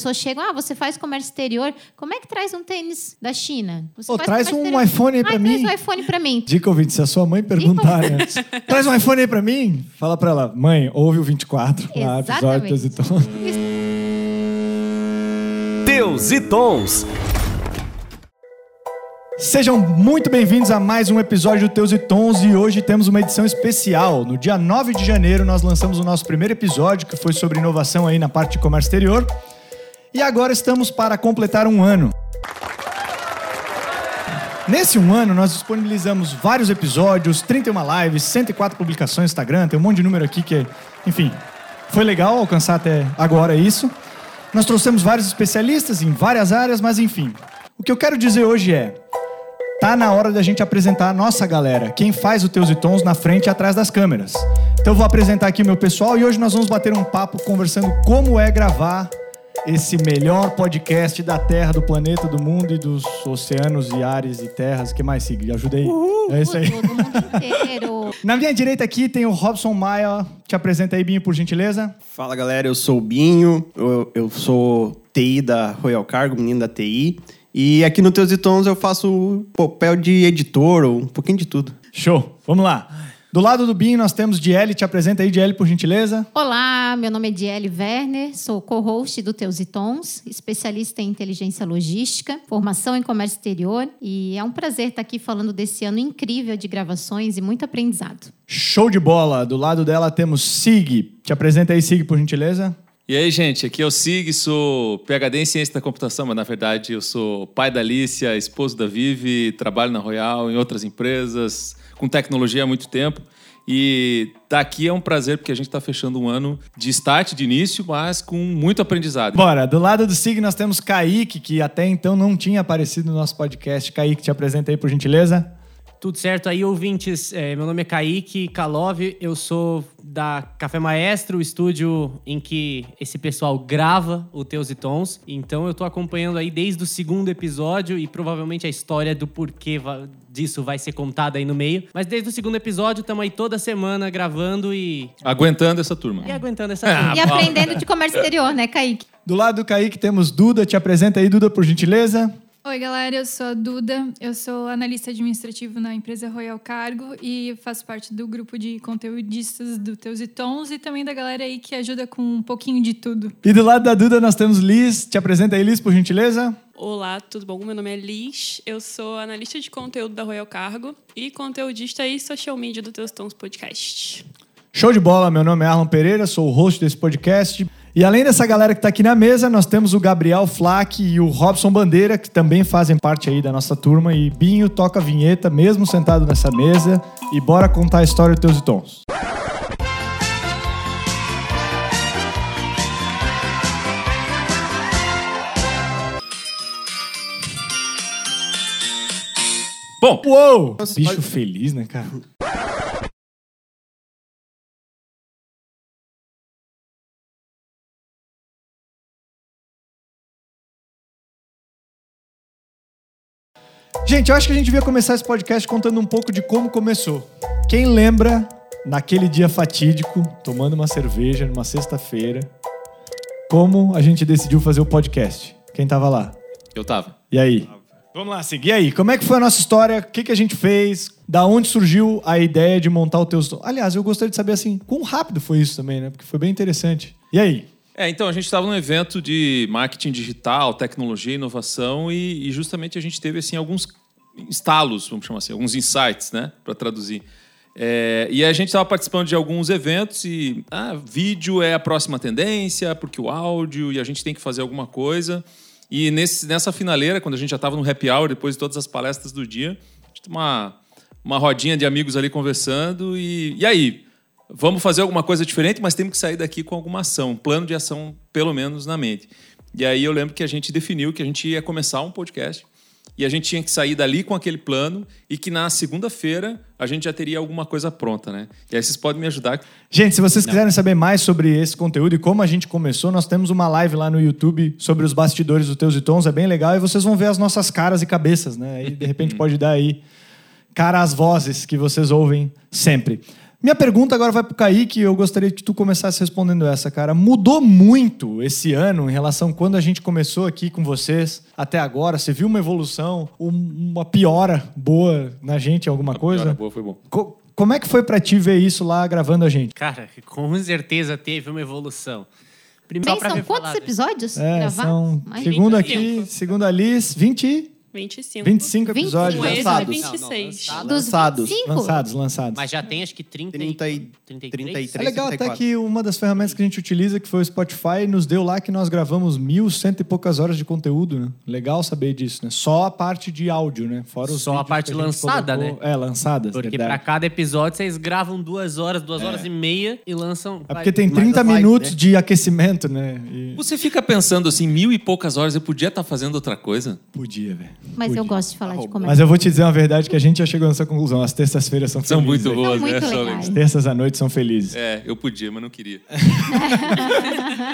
pessoas chegam, ah, você faz comércio exterior, como é que traz um tênis da China? Você faz traz um exterior. iPhone aí ah, pra traz mim. um iPhone pra mim. Dica ouvinte, se a sua mãe perguntar antes, traz um iPhone aí pra mim, fala pra ela, mãe, ouve o 24 lá, Exatamente. Teus e Tons. Deus e Tons. Sejam muito bem-vindos a mais um episódio do Teus e Tons e hoje temos uma edição especial. No dia 9 de janeiro nós lançamos o nosso primeiro episódio que foi sobre inovação aí na parte de comércio exterior. E agora estamos para completar um ano. Nesse um ano, nós disponibilizamos vários episódios, 31 lives, 104 publicações no Instagram, tem um monte de número aqui que, enfim, foi legal alcançar até agora isso. Nós trouxemos vários especialistas em várias áreas, mas enfim. O que eu quero dizer hoje é: tá na hora da gente apresentar a nossa galera, quem faz o Teus e Tons na frente e atrás das câmeras. Então eu vou apresentar aqui o meu pessoal e hoje nós vamos bater um papo conversando como é gravar esse melhor podcast da Terra, do planeta, do mundo e dos oceanos e ares e terras. que mais, Sig? Ajuda aí. É isso aí. Todo mundo inteiro. Na minha direita aqui tem o Robson Maia. Te apresenta aí, Binho, por gentileza. Fala galera, eu sou o Binho, eu, eu sou TI da Royal Cargo, menino da TI. E aqui no Teus e Tons eu faço o papel de editor, ou um pouquinho de tudo. Show. Vamos lá. Do lado do Binho nós temos Diele. Te apresenta aí, Diele, por gentileza. Olá, meu nome é Diele Werner, sou co-host do Teus e Tons, especialista em inteligência logística, formação em comércio exterior e é um prazer estar aqui falando desse ano incrível de gravações e muito aprendizado. Show de bola. Do lado dela temos Sig. Te apresenta aí, Sig, por gentileza. E aí, gente, aqui é o Sig, sou PhD em Ciência da Computação, mas na verdade eu sou pai da Alicia, esposo da Vivi, trabalho na Royal, em outras empresas, com tecnologia há muito tempo. E tá aqui é um prazer, porque a gente está fechando um ano de start, de início, mas com muito aprendizado. Bora. Do lado do Sig nós temos Kaique, que até então não tinha aparecido no nosso podcast. Kaique, te apresenta aí, por gentileza. Tudo certo aí, ouvintes? É, meu nome é Kaique Kalov, eu sou da Café Maestro, o estúdio em que esse pessoal grava o Teus e Tons. Então eu tô acompanhando aí desde o segundo episódio e provavelmente a história do porquê disso vai ser contada aí no meio. Mas desde o segundo episódio estamos aí toda semana gravando e, Aguentando essa turma. e aguentando essa Ah, e aprendendo de comércio exterior, né, Kaique? Do lado do Kaique temos Duda. Te apresenta aí, Duda, por gentileza. Oi, galera, eu sou a Duda, eu sou analista administrativo na empresa Royal Cargo e faço parte do grupo de conteudistas do Teus e Tons e também da galera aí que ajuda com um pouquinho de tudo. E do lado da Duda nós temos Liz. Te apresenta aí, Liz, por gentileza. Olá, tudo bom? Meu nome é Liz, eu sou analista de conteúdo da Royal Cargo e conteudista e social media do Teus Tons Podcast. Show de bola, meu nome é Arlon Pereira, sou o host desse podcast. E além dessa galera que está aqui na mesa, nós temos o Gabriel Flack e o Robson Bandeira, que também fazem parte aí da nossa turma. E Binho toca a vinheta, mesmo sentado nessa mesa. E bora contar a história dos teus e tons. Bom, Uou! Bicho feliz, né, cara? Gente, eu acho que a gente devia começar esse podcast contando um pouco de como começou. Quem lembra naquele dia fatídico, tomando uma cerveja numa sexta-feira, como a gente decidiu fazer o podcast? Quem tava lá? eu tava. E aí? Vamos lá, seguir aí. Como é que foi a nossa história? O que, que a gente fez? Da onde surgiu a ideia de montar o Teus Tons? Aliás, eu gostaria de saber assim, quão rápido foi isso também, né? Porque foi bem interessante. E aí? É, então, a gente estava num evento de marketing digital, tecnologia e inovação e, e justamente a gente teve, assim, alguns estalos, vamos chamar assim, alguns insights, né, para traduzir. É, e a gente estava participando de alguns eventos e ah, vídeo é a próxima tendência, porque o áudio e a gente tem que fazer alguma coisa. E nesse, nessa finaleira, quando a gente já estava no happy hour, depois de todas as palestras do dia, a gente uma, uma rodinha de amigos ali conversando e, e aí? Vamos fazer alguma coisa diferente, mas temos que sair daqui com alguma ação, um plano de ação, pelo menos, na mente. E aí eu lembro que a gente definiu que a gente ia começar um podcast e a gente tinha que sair dali com aquele plano e que na segunda-feira a gente já teria alguma coisa pronta, né? E aí vocês podem me ajudar. Gente, se vocês quiserem saber mais sobre esse conteúdo e como a gente começou, nós temos uma live lá no YouTube sobre os bastidores do Teus e Tons, é bem legal, e vocês vão ver as nossas caras e cabeças, né? E de repente pode dar aí cara às vozes que vocês ouvem sempre. Minha pergunta agora vai pro Kaique, eu gostaria que tu começasse respondendo essa, cara. Mudou muito esse ano em relação a quando a gente começou aqui com vocês até agora? Você viu uma evolução, um- uma piora boa na gente, alguma coisa? Piora boa, foi bom. Co- como é que foi pra ti ver isso lá gravando a gente? Cara, com certeza teve uma evolução. Primeiro, Bem, só pra são quantos falar, episódios É, gravados? são, segundo 25. aqui, segundo a Liz, 20, 25. 25 25 episódios lançados. 26. Não, não, Dos Lançados. 25? lançados, lançados. Mas já tem acho que 30 e... 30 e 33? 33. É legal até 34. que uma das ferramentas que a gente utiliza, que foi o Spotify, nos deu lá que nós gravamos mil, cento e poucas horas de conteúdo, né? Legal saber disso, né? Só a parte de áudio, né? Fora os Só a parte gente lançada, colocou. É, lançadas, Porque pra cada episódio vocês gravam duas horas, duas horas e meia e lançam... É porque tem Mais 30 a vibe, minutos né? de aquecimento, né? E Você fica pensando assim, mil e poucas horas, eu podia estar fazendo outra coisa? podia, velho. Mas eu gosto de falar de comédia. Mas eu vou te dizer uma verdade que a gente já chegou nessa conclusão. As terças-feiras são São felizes. muito boas, muito né? São legais. legais. As terças à noite são felizes. É, eu podia, mas não queria.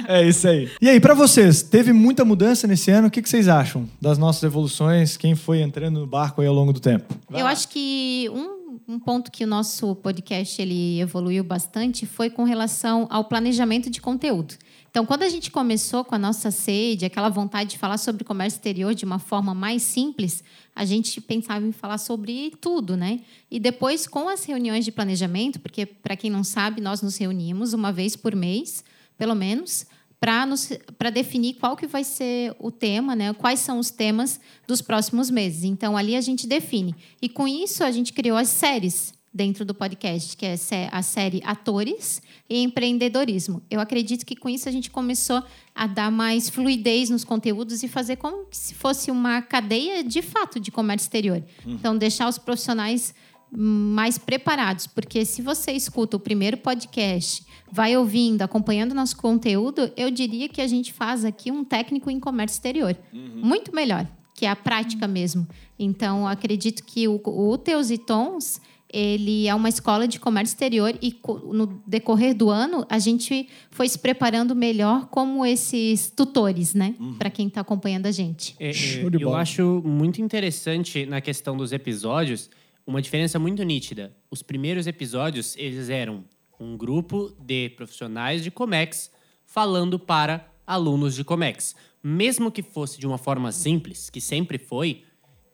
É isso aí. E aí, pra vocês, teve muita mudança nesse ano? O que, que vocês acham das nossas evoluções? Quem foi entrando no barco aí ao longo do tempo? Eu acho que um, um ponto que o nosso podcast ele evoluiu bastante foi com relação ao planejamento de conteúdo. Então, quando a gente começou com a nossa sede, aquela vontade de falar sobre comércio exterior de uma forma mais simples, a gente pensava em falar sobre tudo, né? E depois, com as reuniões de planejamento, porque, para quem não sabe, nós nos reunimos uma vez por mês, pelo menos, para definir qual que vai ser o tema, né? quais são os temas dos próximos meses. Então, ali a gente define. E com isso, a gente criou as séries dentro do podcast, que é a série Atores e Empreendedorismo. Eu acredito que com isso a gente começou a dar mais fluidez nos conteúdos e fazer como se fosse uma cadeia de fato de comércio exterior. Então, deixar os profissionais mais preparados, porque se você escuta o primeiro podcast, vai ouvindo, acompanhando nosso conteúdo, eu diria que a gente faz aqui um técnico em comércio exterior. Muito melhor, que é a prática mesmo. Então, acredito que o, o Teus e Tons, ele é uma escola de comércio exterior e no decorrer do ano a gente foi se preparando melhor como esses tutores, né? Para quem está acompanhando a gente. É, é, eu bola. acho muito interessante na questão dos episódios uma diferença muito nítida. Os primeiros episódios, eles eram um grupo de profissionais de Comex falando para alunos de Comex. Mesmo que fosse de uma forma simples, que sempre foi,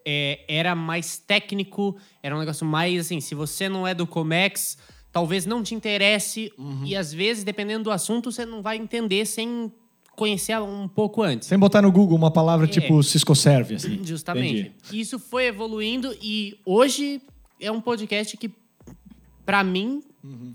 é, era mais técnico, era um negócio mais assim, se você não é do Comex, talvez não te interesse e às vezes, dependendo do assunto, você não vai entender sem conhecer um pouco antes. Sem botar no Google uma palavra tipo Cisco Serve, assim. Justamente. Entendi. Isso foi evoluindo e hoje é um podcast que, pra mim,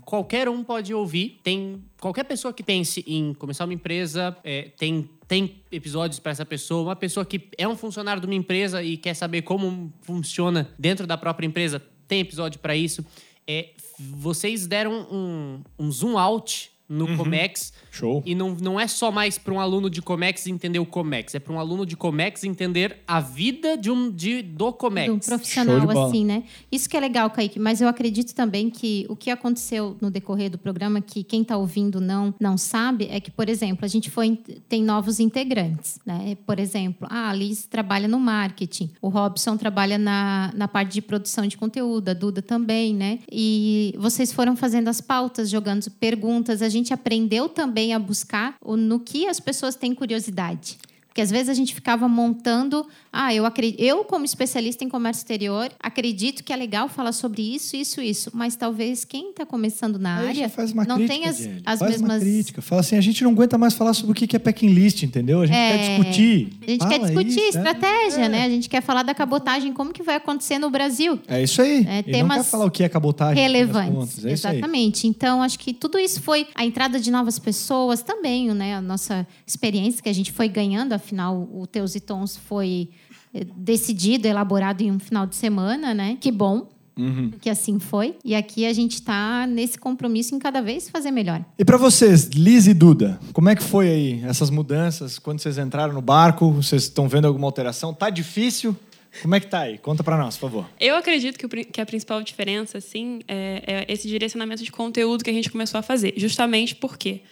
qualquer um pode ouvir. Tem qualquer pessoa que pense em começar uma empresa, é, tem tem episódios pra essa pessoa. Uma pessoa que é um funcionário de uma empresa e quer saber como funciona dentro da própria empresa, tem episódio pra isso. É, vocês deram um, um zoom out no Comex. Show. E não, não é só mais para um aluno de Comex entender o Comex, é para um aluno de Comex entender a vida de um de, do Comex. do profissional, assim, né? Isso que é legal, Kaique, mas eu acredito também que o que aconteceu no decorrer do programa, que quem está ouvindo não, não sabe, é que, por exemplo, a gente foi, tem novos integrantes, né? Por exemplo, a Alice trabalha no marketing, o Robson trabalha na, na parte de produção de conteúdo, a Duda também, né? E vocês foram fazendo as pautas, jogando perguntas, a gente aprendeu também a buscar no que as pessoas têm curiosidade. Porque às vezes a gente ficava montando, ah, eu acredito, eu como especialista em comércio exterior, acredito que é legal falar sobre isso, isso, isso, mas talvez quem está começando na Aí área faz uma não crítica, tem as, as faz mesmas uma crítica. Fala assim, a gente não aguenta mais falar sobre o que é packing list, entendeu? A gente É, quer discutir. A gente quer Fala discutir isso, é. estratégia, É. né? A gente quer falar da cabotagem, como que vai acontecer no Brasil. É isso aí. É, Ele não quer temas falar o que é cabotagem. relevantes. contas, É. Exatamente. Então, acho que tudo isso foi a entrada de novas pessoas também, né? A nossa experiência que a gente foi ganhando, afinal, o Teus e Tons foi eh, decidido, elaborado em um final de semana, né? Que bom. Uhum. Que assim foi. E aqui a gente está nesse compromisso em cada vez fazer melhor. E pra vocês, Liz e Duda, como é que foi aí essas mudanças quando vocês entraram no barco? Vocês estão vendo alguma alteração? Tá difícil? Como é que tá aí? Conta pra nós, por favor. Eu acredito que, o que a principal diferença, assim, é, é esse direcionamento de conteúdo que a gente começou a fazer. Justamente por quê?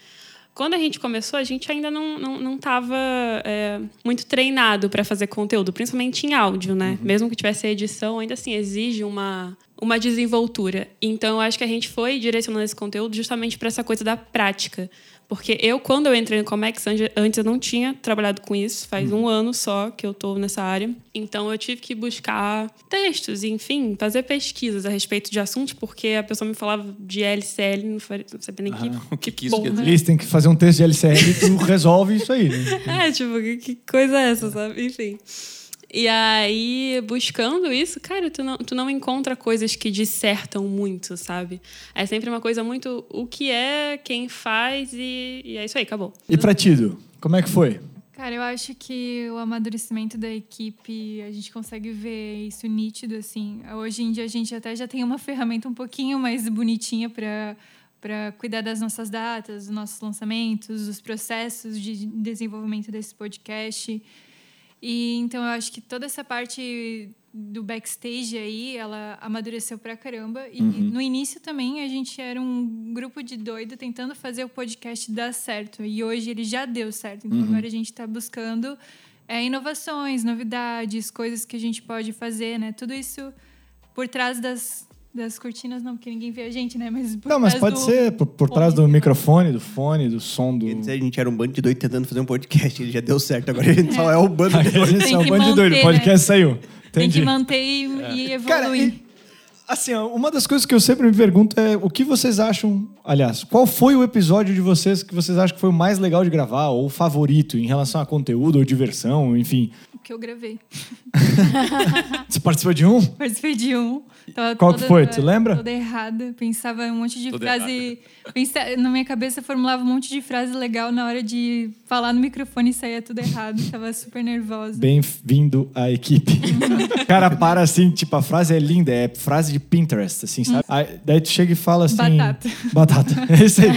Quando a gente começou, a gente ainda não não, não tava é, muito treinado para fazer conteúdo, principalmente em áudio, né? Mesmo que tivesse a edição, ainda assim exige uma uma desenvoltura. Então, eu acho que a gente foi direcionando esse conteúdo justamente para essa coisa da prática. Porque eu, quando eu entrei no Comex, antes eu não tinha trabalhado com isso. Faz um ano só que eu estou nessa área. Então, eu tive que buscar textos, enfim, fazer pesquisas a respeito de assuntos, porque a pessoa me falava de LCL, não não sabia nem que, O que, que isso quer dizer? Eles têm que fazer um texto de LCL e tu resolve isso aí. Né? É, tipo, que, que coisa é essa, sabe? Enfim. E aí, buscando isso, cara, tu não, tu não encontra coisas que dissertam muito, sabe? É sempre uma coisa muito o que é, quem faz e, e é isso aí, acabou. E pra Tido, como é que foi? Cara, eu acho que o amadurecimento da equipe, a gente consegue ver isso nítido, assim. Hoje em dia a gente até já tem uma ferramenta um pouquinho mais bonitinha para para cuidar das nossas datas, dos nossos lançamentos, dos processos de desenvolvimento desse podcast. E então eu acho que toda essa parte do backstage aí, ela amadureceu pra caramba. E no início também a gente era um grupo de doido tentando fazer o podcast dar certo. E hoje ele já deu certo. Então agora a gente está buscando é, inovações, novidades, coisas que a gente pode fazer, né? Tudo isso por trás das, das cortinas, não, porque ninguém vê a gente, né? Mas por Não, mas pode do- ser por, por trás do fone. microfone, do fone, do som do. A gente era um bando de doido tentando fazer um podcast, ele já deu certo. Agora a gente só é o bando de Aí a doido. gente é um bando de doido, o manter, podcast né? saiu. Tem que Entendi. manter e, e evoluir. Cara, e, assim, uma das coisas que eu sempre me pergunto é o que vocês acham. Aliás, qual foi o episódio de vocês que vocês acham que foi o mais legal de gravar, ou o favorito em relação a conteúdo ou diversão, enfim. Que eu gravei. Você participou de um? Participei de um. Tava Qual que toda- foi? Tu lembra? Toda errada. Pensava um monte de Toda frase. Pensa, na minha cabeça formulava um monte de frase legal na hora de falar no microfone e saía tudo errado. Tava super nervosa. Bem-vindo à equipe. o cara para assim, tipo, a frase é linda, é frase de Pinterest, assim, sabe? Aí, daí tu chega e fala assim. Batata. Batata. É isso aí.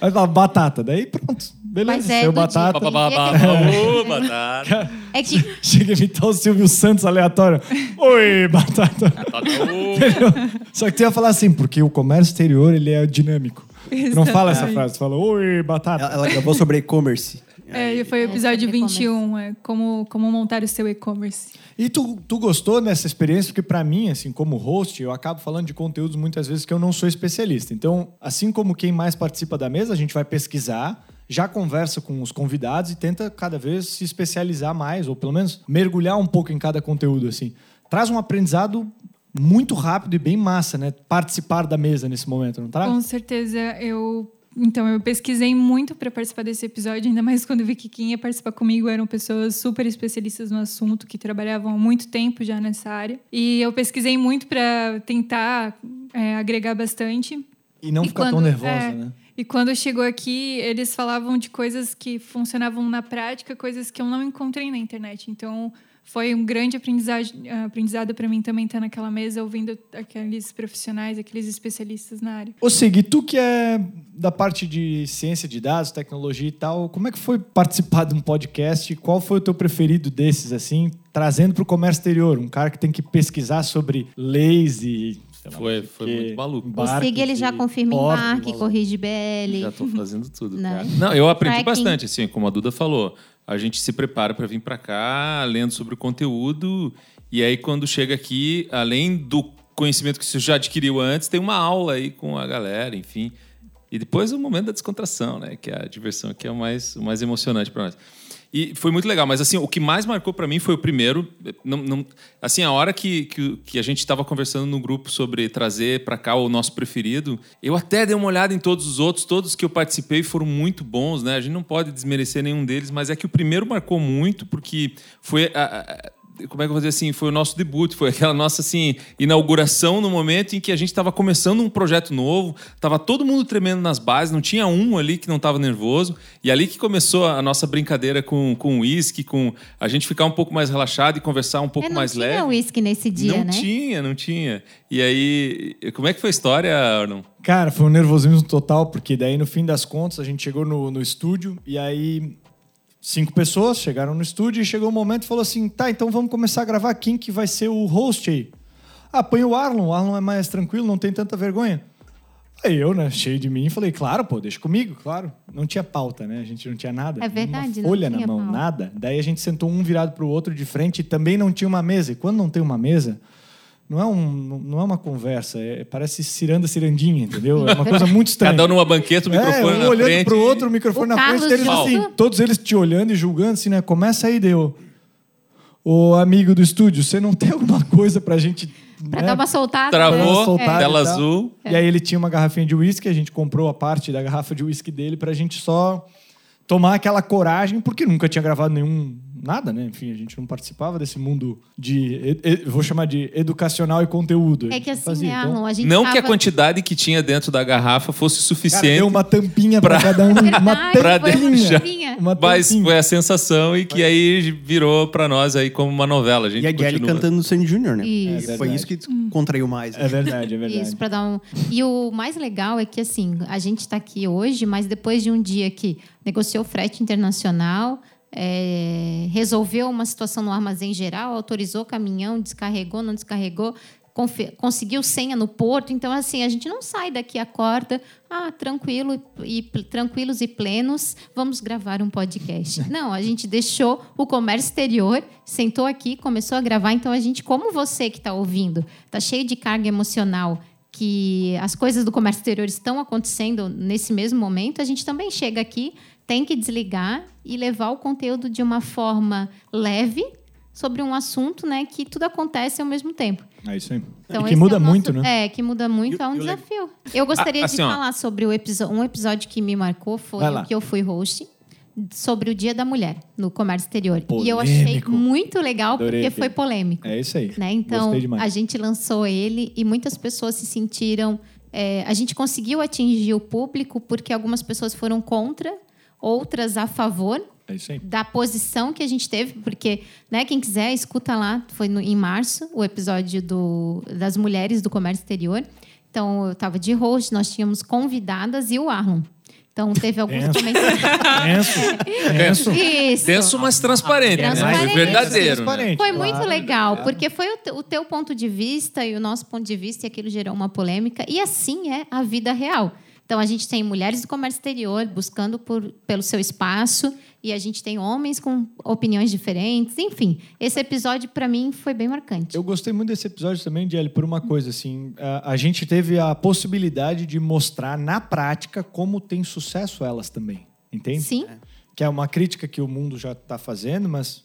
Aí fala batata. Daí pronto. Beleza, Mas é do batata. tipo- Ba, ba, ba, ba, ô, batata. É que Chega a imitar o Silvio Santos aleatório. Oi, batata. Batata, ô. Só que tu ia falar assim, porque o comércio exterior ele é dinâmico. Tu não fala essa frase, tu fala, oi, batata. Ela, ela gravou sobre e-commerce. É, e foi o episódio sobre 21, é, como, como montar o seu e-commerce. E tu, tu gostou dessa experiência? Porque pra mim, assim, como host, eu acabo falando de conteúdos muitas vezes que eu não sou especialista. Então, assim como quem mais participa da mesa, a gente vai pesquisar, já conversa com os convidados e tenta cada vez se especializar mais, ou pelo menos mergulhar um pouco em cada conteúdo, assim. Traz um aprendizado muito rápido e bem massa, né? Participar da mesa nesse momento, não traz? Com certeza, eu. Então, eu pesquisei muito para participar desse episódio, ainda mais quando vi que quem ia participar comigo eram pessoas super especialistas no assunto, que trabalhavam há muito tempo já nessa área. E eu pesquisei muito para tentar é, agregar bastante. E não E ficar tão quando- nervosa, é, né? E quando chegou aqui, eles falavam de coisas que funcionavam na prática, coisas que eu não encontrei na internet. Então, foi um grande aprendizado, aprendizado para mim também estar naquela mesa, ouvindo aqueles profissionais, aqueles especialistas na área. Ô Sig, tu que é da parte de ciência de dados, tecnologia e tal, como é que foi participar de um podcast? Qual foi o teu preferido desses, assim, trazendo para o comércio exterior? Um cara que tem que pesquisar sobre leis e... lá, Foi- não foi muito maluco. o SIG ele já e confirma embarque, corrige BL. Já tô fazendo tudo, Né? cara. Não, eu aprendi Tracking. bastante, assim, como a Duda falou. A gente se prepara para vir para cá, lendo sobre o conteúdo, e aí quando chega aqui, além do conhecimento que você já adquiriu antes, tem uma aula aí com a galera, enfim. E depois o momento da descontração, né? Que é a diversão, que é o mais, o mais emocionante para nós. E foi muito legal, mas assim, o que mais marcou para mim foi o primeiro. Não, não- assim, a hora que, que, que a gente estava conversando no grupo sobre trazer para cá o nosso preferido, eu até dei uma olhada em todos os outros, todos que eu participei foram muito bons, né? A gente não pode desmerecer nenhum deles, mas é que o primeiro marcou muito porque foi. a- a- como é que eu vou dizer assim, foi o nosso debut, foi aquela nossa assim inauguração no momento em que a gente estava começando um projeto novo, tava todo mundo tremendo nas bases, não tinha um ali que não estava nervoso, e ali que começou a nossa brincadeira com com o uísque, com a gente ficar um pouco mais relaxado e conversar um pouco É, não mais tinha leve. uísque nesse dia, não né? tinha, não tinha. E aí, como é que foi a história, Arnon? Cara, foi um nervosismo total, porque daí no fim das contas a gente chegou no, no estúdio e aí cinco pessoas chegaram no estúdio e chegou um momento e falou assim: tá, então vamos começar a gravar. Quem que vai ser o host aí? Ah, põe o Arlon. O Arlon é mais tranquilo, não tem tanta vergonha. Aí eu, né, cheio de mim, falei, claro, pô, deixa comigo, claro. Não tinha pauta, né? A gente não tinha nada. É verdade, Uma folha na mão, pauta. nada. Daí a gente sentou um virado pro outro de frente e também não tinha uma mesa. E quando não tem uma mesa, não é, um, não é uma conversa, é, parece ciranda cirandinha, entendeu? É uma coisa muito estranha. Cada um numa banqueta, o microfone é, um na olhando frente. pro outro, o microfone O na frente deles, assim, todos eles te olhando e julgando, assim, né? Começa aí, deu. Ô amigo do estúdio, você não tem alguma coisa pra gente. Pra né, dar uma soltada. Travou, né? soltada tela e azul. E aí ele tinha uma garrafinha de uísque, a gente comprou a parte da garrafa de uísque dele pra gente só tomar aquela coragem, porque nunca tinha gravado nenhum nada, né? Enfim, a gente não participava desse mundo de, vou chamar de educacional e conteúdo. É que não assim, fazia, né, então, a gente Não que a tava- quantidade que tinha dentro da garrafa fosse Cara, suficiente, deu uma tampinha pra, cada um, uma Verdade, foi uma deixar. tampinha. Uma mas tampinha. foi a sensação e que aí virou pra nós aí como uma novela. A gente E a Gelly cantando no Sandy Júnior, né? Isso. E Foi isso que contraiu mais. né? É verdade, é verdade. Isso, para dar um. E o mais legal é que, assim, a gente está aqui hoje, mas depois de um dia que negociou frete internacional, é, resolveu uma situação no armazém geral, autorizou caminhão, descarregou, não descarregou, conseguiu senha no porto. Então, assim, a gente não sai daqui, acorda, ah, tranquilo e, e- tranquilos e plenos, vamos gravar um podcast. Não, a gente deixou o comércio exterior, sentou aqui, começou a gravar. Então, a gente, como você que está ouvindo, está cheio de carga emocional que as coisas do comércio exterior estão acontecendo nesse mesmo momento, a gente também chega aqui, tem que desligar e levar o conteúdo de uma forma leve sobre um assunto, né, que tudo acontece ao mesmo tempo. É isso aí. Então, e que muda é nosso- muito, né? É, que muda muito, é um desafio. Eu gostaria Ah, de assim, ó. falar sobre o episo- um episódio que me marcou, foi o que eu fui host, sobre o Dia da Mulher no comércio exterior. E eu achei Polêmico. muito legal, Adorei porque foi polêmico É isso aí. né? Então, Gostei demais. a gente lançou ele e muitas pessoas se sentiram. é, a gente conseguiu atingir o público porque algumas pessoas foram contra, outras a favor É isso aí. da posição que a gente teve, porque, né, quem quiser, escuta lá, foi no- em março, o episódio do, das mulheres do comércio exterior. Então, eu estava de host, nós tínhamos convidadas e o Arlon. Então, teve alguns Tenso. comentários. Tenso. Tenso. Isso. Denso, mas transparente, né? Transparente. Verdadeiro. Né? Transparente, Foi claro. muito legal, porque foi o teu ponto de vista e o nosso ponto de vista, e aquilo gerou uma polêmica. E assim é a vida real. Então, a gente tem mulheres do comércio exterior buscando por, pelo seu espaço, e a gente tem homens com opiniões diferentes. Enfim, esse episódio, para mim, foi bem marcante. Eu gostei muito desse episódio também, Jelly, por uma coisa, assim, a, a gente teve a possibilidade de mostrar na prática como tem sucesso elas também, entende? Sim, Que é uma crítica que o mundo já está fazendo, mas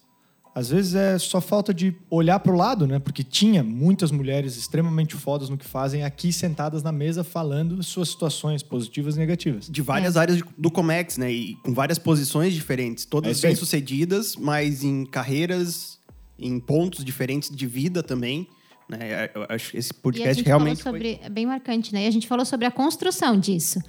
às vezes é só falta de olhar para o lado, né? Porque tinha muitas mulheres extremamente fodas no que fazem aqui sentadas na mesa falando suas situações positivas e negativas. De várias áreas de- do Comex, né? E com várias posições diferentes, É todas aí. bem-sucedidas, mas em carreiras, em pontos diferentes de vida também. Né? Eu acho que esse e a podcast gente realmente falou foi- sobre... É bem marcante, né? E a gente falou sobre a construção disso.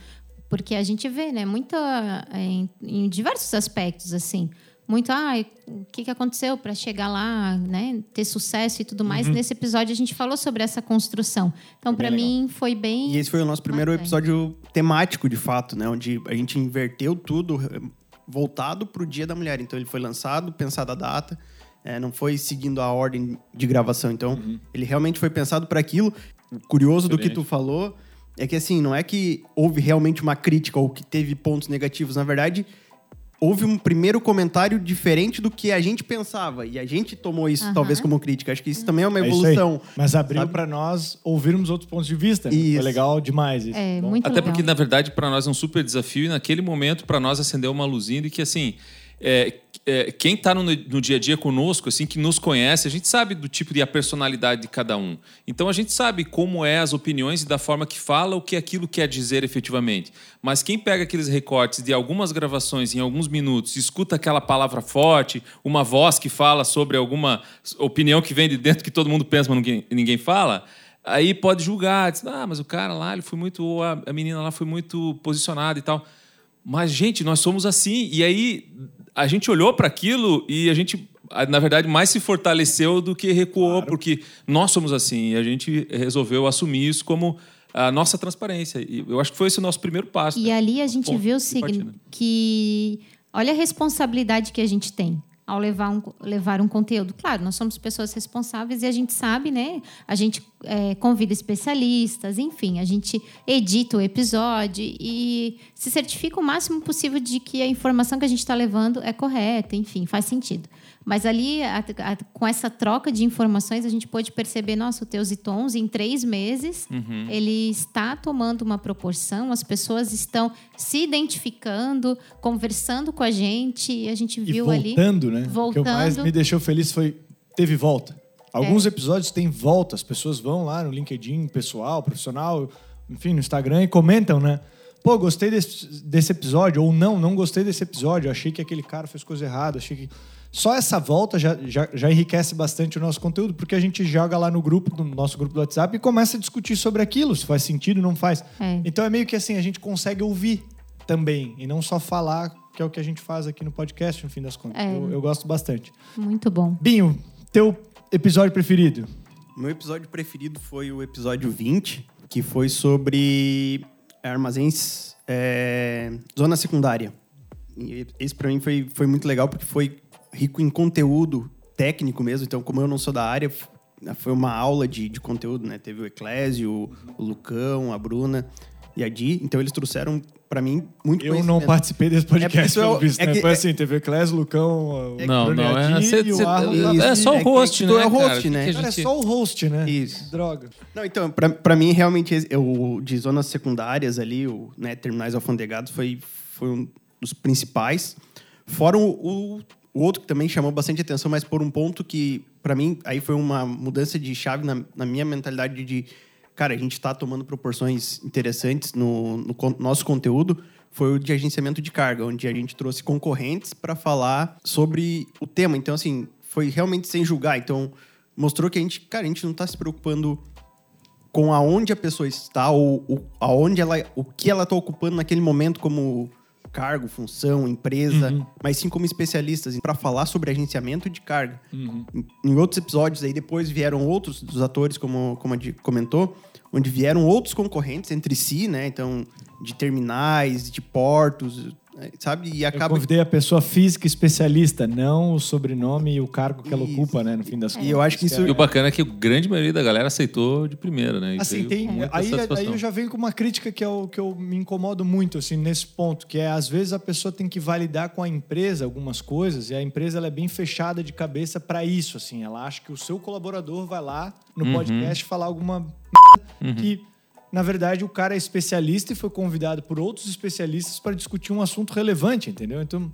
Porque a gente vê, né? Muita... Em, em diversos aspectos, assim. Muito, ah, o que, que aconteceu para chegar lá, né? Ter sucesso e tudo mais. Uhum. Nesse episódio, a gente falou sobre essa construção. Então, para mim, foi bem... E esse foi o nosso primeiro Bacana. episódio temático, de fato, né? Onde a gente inverteu tudo voltado para o Dia da Mulher. Então ele foi lançado, pensada a data, eh, não foi seguindo a ordem de gravação. Então Uhum. ele realmente foi pensado para aquilo. O curioso do que tu falou é que assim, não é que houve realmente uma crítica ou que teve pontos negativos. Na verdade, houve um primeiro comentário diferente do que a gente pensava. E a gente tomou isso Aham. talvez como crítica. Acho que isso também é uma É isso aí. evolução. Mas abriu para nós ouvirmos outros pontos de vista. né? Foi Isso. legal demais isso. É, muito Até legal. porque, na verdade, para nós é um super desafio e naquele momento, para nós, acendeu uma luzinha de que, assim, é, é, quem está no, no dia a dia conosco, assim, que nos conhece, a gente sabe do tipo de a personalidade de cada um. Então, a gente sabe como é as opiniões e da forma que fala o que aquilo quer dizer efetivamente. Mas quem pega aqueles recortes de algumas gravações em alguns minutos, escuta aquela palavra forte, uma voz que fala sobre alguma opinião que vem de dentro que todo mundo pensa, mas ninguém, ninguém fala, aí pode julgar, diz, ah, mas o cara lá, ele foi muito, a menina lá foi muito posicionada e tal. Mas, gente, nós somos assim. E aí a gente olhou para aquilo e a gente, na verdade, mais se fortaleceu do que recuou, porque nós somos assim. E a gente resolveu assumir isso como a nossa transparência. E eu acho que foi esse o nosso primeiro passo. E ali a gente Ponto viu o seguinte, que olha a responsabilidade que a gente tem. Ao levar um, levar um conteúdo. Claro, nós somos pessoas responsáveis e a gente sabe, né? A gente é, convida especialistas, enfim, a gente edita o episódio e se certifica o máximo possível de que a informação que a gente está levando é correta, enfim, faz sentido. Mas ali, a- a- com essa troca de informações, a gente pôde perceber, nossa, o Teus e Tons, em três meses, ele está tomando uma proporção, as pessoas estão se identificando, conversando com a gente, e a gente E viu ali. voltando, né? O que Voltando. mais me deixou feliz foi teve volta. Alguns episódios têm volta, as pessoas vão lá no LinkedIn, pessoal, profissional, enfim, no Instagram e comentam, né? Pô, gostei desse, desse episódio, ou não, não gostei desse episódio, achei que aquele cara fez coisa errada, achei que. Só essa volta já, já, já enriquece bastante o nosso conteúdo, porque a gente joga lá no grupo, no nosso grupo do WhatsApp, e começa a discutir sobre aquilo, se faz sentido, não faz. É. Então é meio que assim, a gente consegue ouvir também, e não só falar, que é o que a gente faz aqui no podcast, no fim das contas. É. Eu, eu gosto bastante. Muito bom. Binho, teu episódio preferido? Meu episódio preferido foi o episódio 20, que foi sobre armazéns é, zona secundária. E esse pra mim foi, foi muito legal porque foi rico em conteúdo técnico mesmo. Então, como eu não sou da área, f- foi uma aula de, de conteúdo, né? Teve o Eclésio, o Lucão, a Bruna e a Di. Então, eles trouxeram pra mim muito Eu não participei desse podcast, É, isso é pelo o- visto, é né? que- Foi é- assim, teve Clés, Lucão, o Não, Bruno não. É, cê- e o cê- Arlon. é só É o host, é né? é host, né? Cara, é só o host, né? Isso. Droga. Não, então, pra, pra mim, realmente, o de zonas secundárias ali, o né, terminais alfandegados, foi, foi um dos principais. Fora o, o, o outro que também chamou bastante atenção, mas por um ponto que, pra mim, aí foi uma mudança de chave na, na minha mentalidade de, cara, a gente está tomando proporções interessantes no, no con- nosso conteúdo, foi o de agenciamento de carga, onde a gente trouxe concorrentes para falar sobre o tema. Então, assim, foi realmente sem julgar. Então, mostrou que a gente, cara, a gente não está se preocupando com aonde a pessoa está ou, ou aonde ela, o que ela está ocupando naquele momento como cargo, função, empresa, mas sim como especialistas para falar sobre agenciamento de carga. Em, em outros episódios aí depois vieram outros dos atores, como como a Di comentou, onde vieram outros concorrentes entre si, né? Então de terminais, de portos, sabe? E Eu acaba convidei a pessoa física especialista, não o sobrenome e o cargo que ela Isso. ocupa, né? No fim das contas. E eu acho que isso E o bacana é que a grande maioria da galera aceitou de primeira, né? E Assim, tem, aí, aí eu já venho com uma crítica que eu, que eu me incomodo muito assim, nesse ponto, que é às vezes a pessoa tem que validar com a empresa algumas coisas e a empresa ela é bem fechada de cabeça para isso. Assim, ela acha que o seu colaborador vai lá no Uhum. podcast falar alguma que na verdade o cara é especialista e foi convidado por outros especialistas para discutir um assunto relevante, entendeu? Então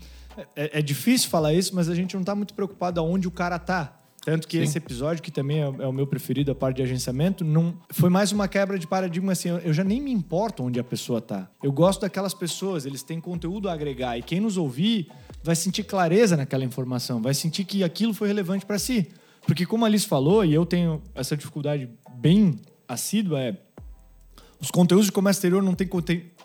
é, é difícil falar isso, mas a gente não está muito preocupado aonde o cara tá. Tanto que Sim. esse episódio, que também é, é o meu preferido, a parte de agenciamento, não foi mais uma quebra de paradigma assim. Eu, eu já nem me importo onde a pessoa tá. Eu gosto daquelas pessoas, eles têm conteúdo a agregar e quem nos ouvir vai sentir clareza naquela informação, vai sentir que aquilo foi relevante para si. Porque como a Alice falou, e eu tenho essa dificuldade bem assídua, é os conteúdos de comércio exterior não tem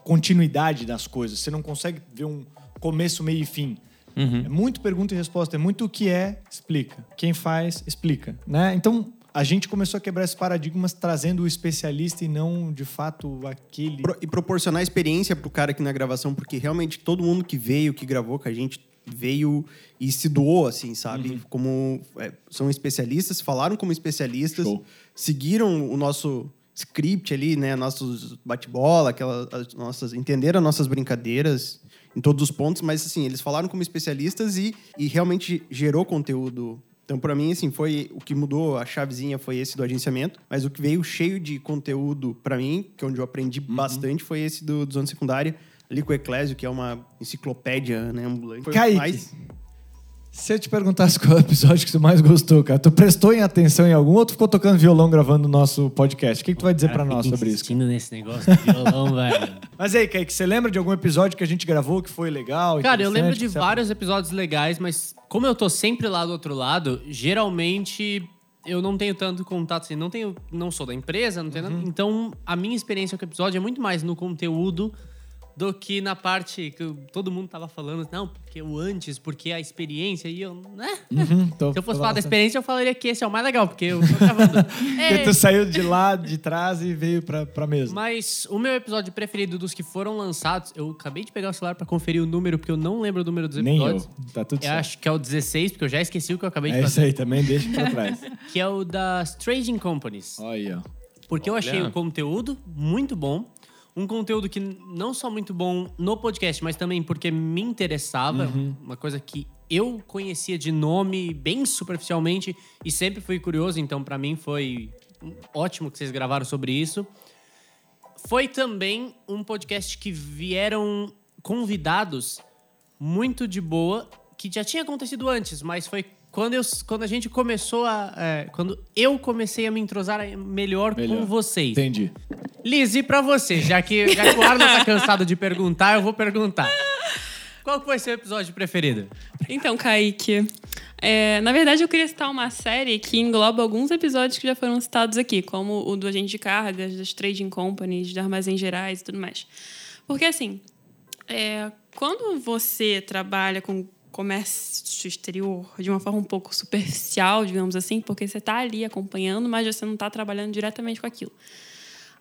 continuidade das coisas. Você não consegue ver um começo, meio e fim. É muito pergunta e resposta. É muito o que é, explica. Quem faz, explica. Né? Então, a gente começou a quebrar esses paradigmas trazendo o especialista e não, de fato, aquele... Pro- e proporcionar experiência pro cara aqui na gravação, porque realmente todo mundo que veio, que gravou com a gente, veio e se doou, assim, sabe? Uhum. Como é, são especialistas, falaram como especialistas, Show. seguiram o nosso script ali, né? Nossos bate-bola, aquelas as nossas. Entenderam as nossas brincadeiras em todos os pontos, mas assim, eles falaram como especialistas e, e realmente gerou conteúdo. Então, para mim, assim, foi o que mudou a chavezinha foi esse do agenciamento, mas o que veio cheio de conteúdo para mim, que é onde eu aprendi bastante, foi esse do, do Zona Secundária, ali com o Eclésio, que é uma enciclopédia, né, ambulante. Foi Kaique. mais- Se eu te perguntasse qual é o episódio que você mais gostou, cara, tu prestou em atenção em algum ou tu ficou tocando violão gravando o nosso podcast? O que, que tu vai dizer Cara, pra nós sobre isso? insistindo nesse negócio de violão, velho. Mas aí, Kaique, você lembra de algum episódio que a gente gravou que foi legal? Cara, eu lembro de vários episódios legais, mas como eu tô sempre lá do outro lado, geralmente eu não tenho tanto contato assim, não tenho, não sou da empresa, não tenho Uhum. nada. Então, a minha experiência com o episódio é muito mais no conteúdo do que na parte que todo mundo tava falando, não, porque o antes, porque a experiência, e eu, né? Uhum, tô- Se eu fosse falar da experiência, eu falaria que esse é o mais legal, porque eu tô gravando. Porque É, tu saiu de lá, de trás e veio pra, pra mesa. Mas o meu episódio preferido dos que foram lançados, eu acabei de pegar o celular pra conferir o número, porque eu não lembro o número dos Nem episódios. eu. Tá tudo Eu certo. acho que é o 16, porque eu já esqueci o que eu acabei de É isso fazer. aí, também deixa pra trás. Que é o das Trading Companies. Olha, ó. Porque eu achei Olha. o conteúdo muito bom. Um conteúdo que não só muito bom no podcast, mas também porque me interessava. Uma coisa que eu conhecia de nome bem superficialmente e sempre fui curioso. Então, pra mim, foi ótimo que vocês gravaram sobre isso. Foi também um podcast que vieram convidados muito de boa, que já tinha acontecido antes, mas foi quando, eu, quando a gente começou a. é, quando eu comecei a me entrosar melhor, Melhor. com vocês. Entendi. Liz, e pra você? Já que, já que o Arno tá cansado de perguntar, eu vou perguntar. Qual foi seu episódio preferido? Então, Kaique, é, na verdade eu queria citar uma série que engloba alguns episódios que já foram citados aqui, como o do agente de cargas, das trading companies, de armazéns gerais e tudo mais. Porque, assim, é, quando você trabalha com comércio exterior de uma forma um pouco superficial, digamos assim, porque você está ali acompanhando, mas você não está trabalhando diretamente com aquilo.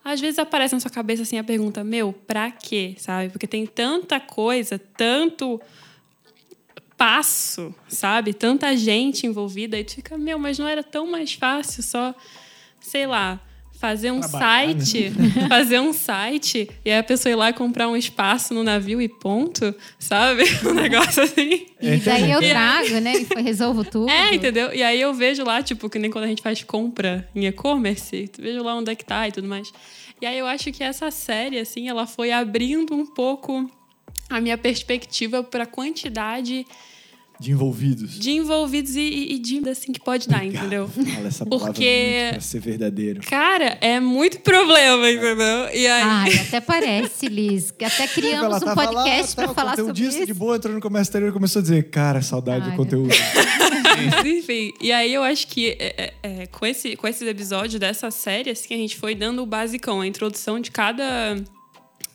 Às vezes aparece na sua cabeça assim a pergunta: meu, pra quê? Sabe? Porque tem tanta coisa, tanto passo, sabe? Tanta gente envolvida, e tu fica, meu, mas não era tão mais fácil só, sei lá, fazer um Trabalhar, né? site, fazer um site e aí a pessoa ir lá comprar um espaço no navio e ponto, sabe? Um negócio assim. E daí eu trago, né? E resolvo tudo. É, entendeu? E aí eu vejo lá, tipo, que nem quando a gente faz compra em e-commerce, tu vejo lá onde é que tá e tudo mais. E aí eu acho que essa série, assim, ela foi abrindo um pouco a minha perspectiva para a quantidade De envolvidos. de envolvidos e, e, de assim que pode dar, entendeu? Fala essa palavra Porque- pra ser verdadeiro. Cara, é muito problema, entendeu? E aí. Ai, até parece, Liz. que Até criamos um podcast lá, pra tá, falar sobre isso. de boa, entrou no comércio exterior e começou a dizer, cara, saudade Ai, do conteúdo. Enfim, e aí eu acho que é, é, é, com, esse, com esses episódios dessa série, assim, a gente foi dando o basicão, a introdução de cada,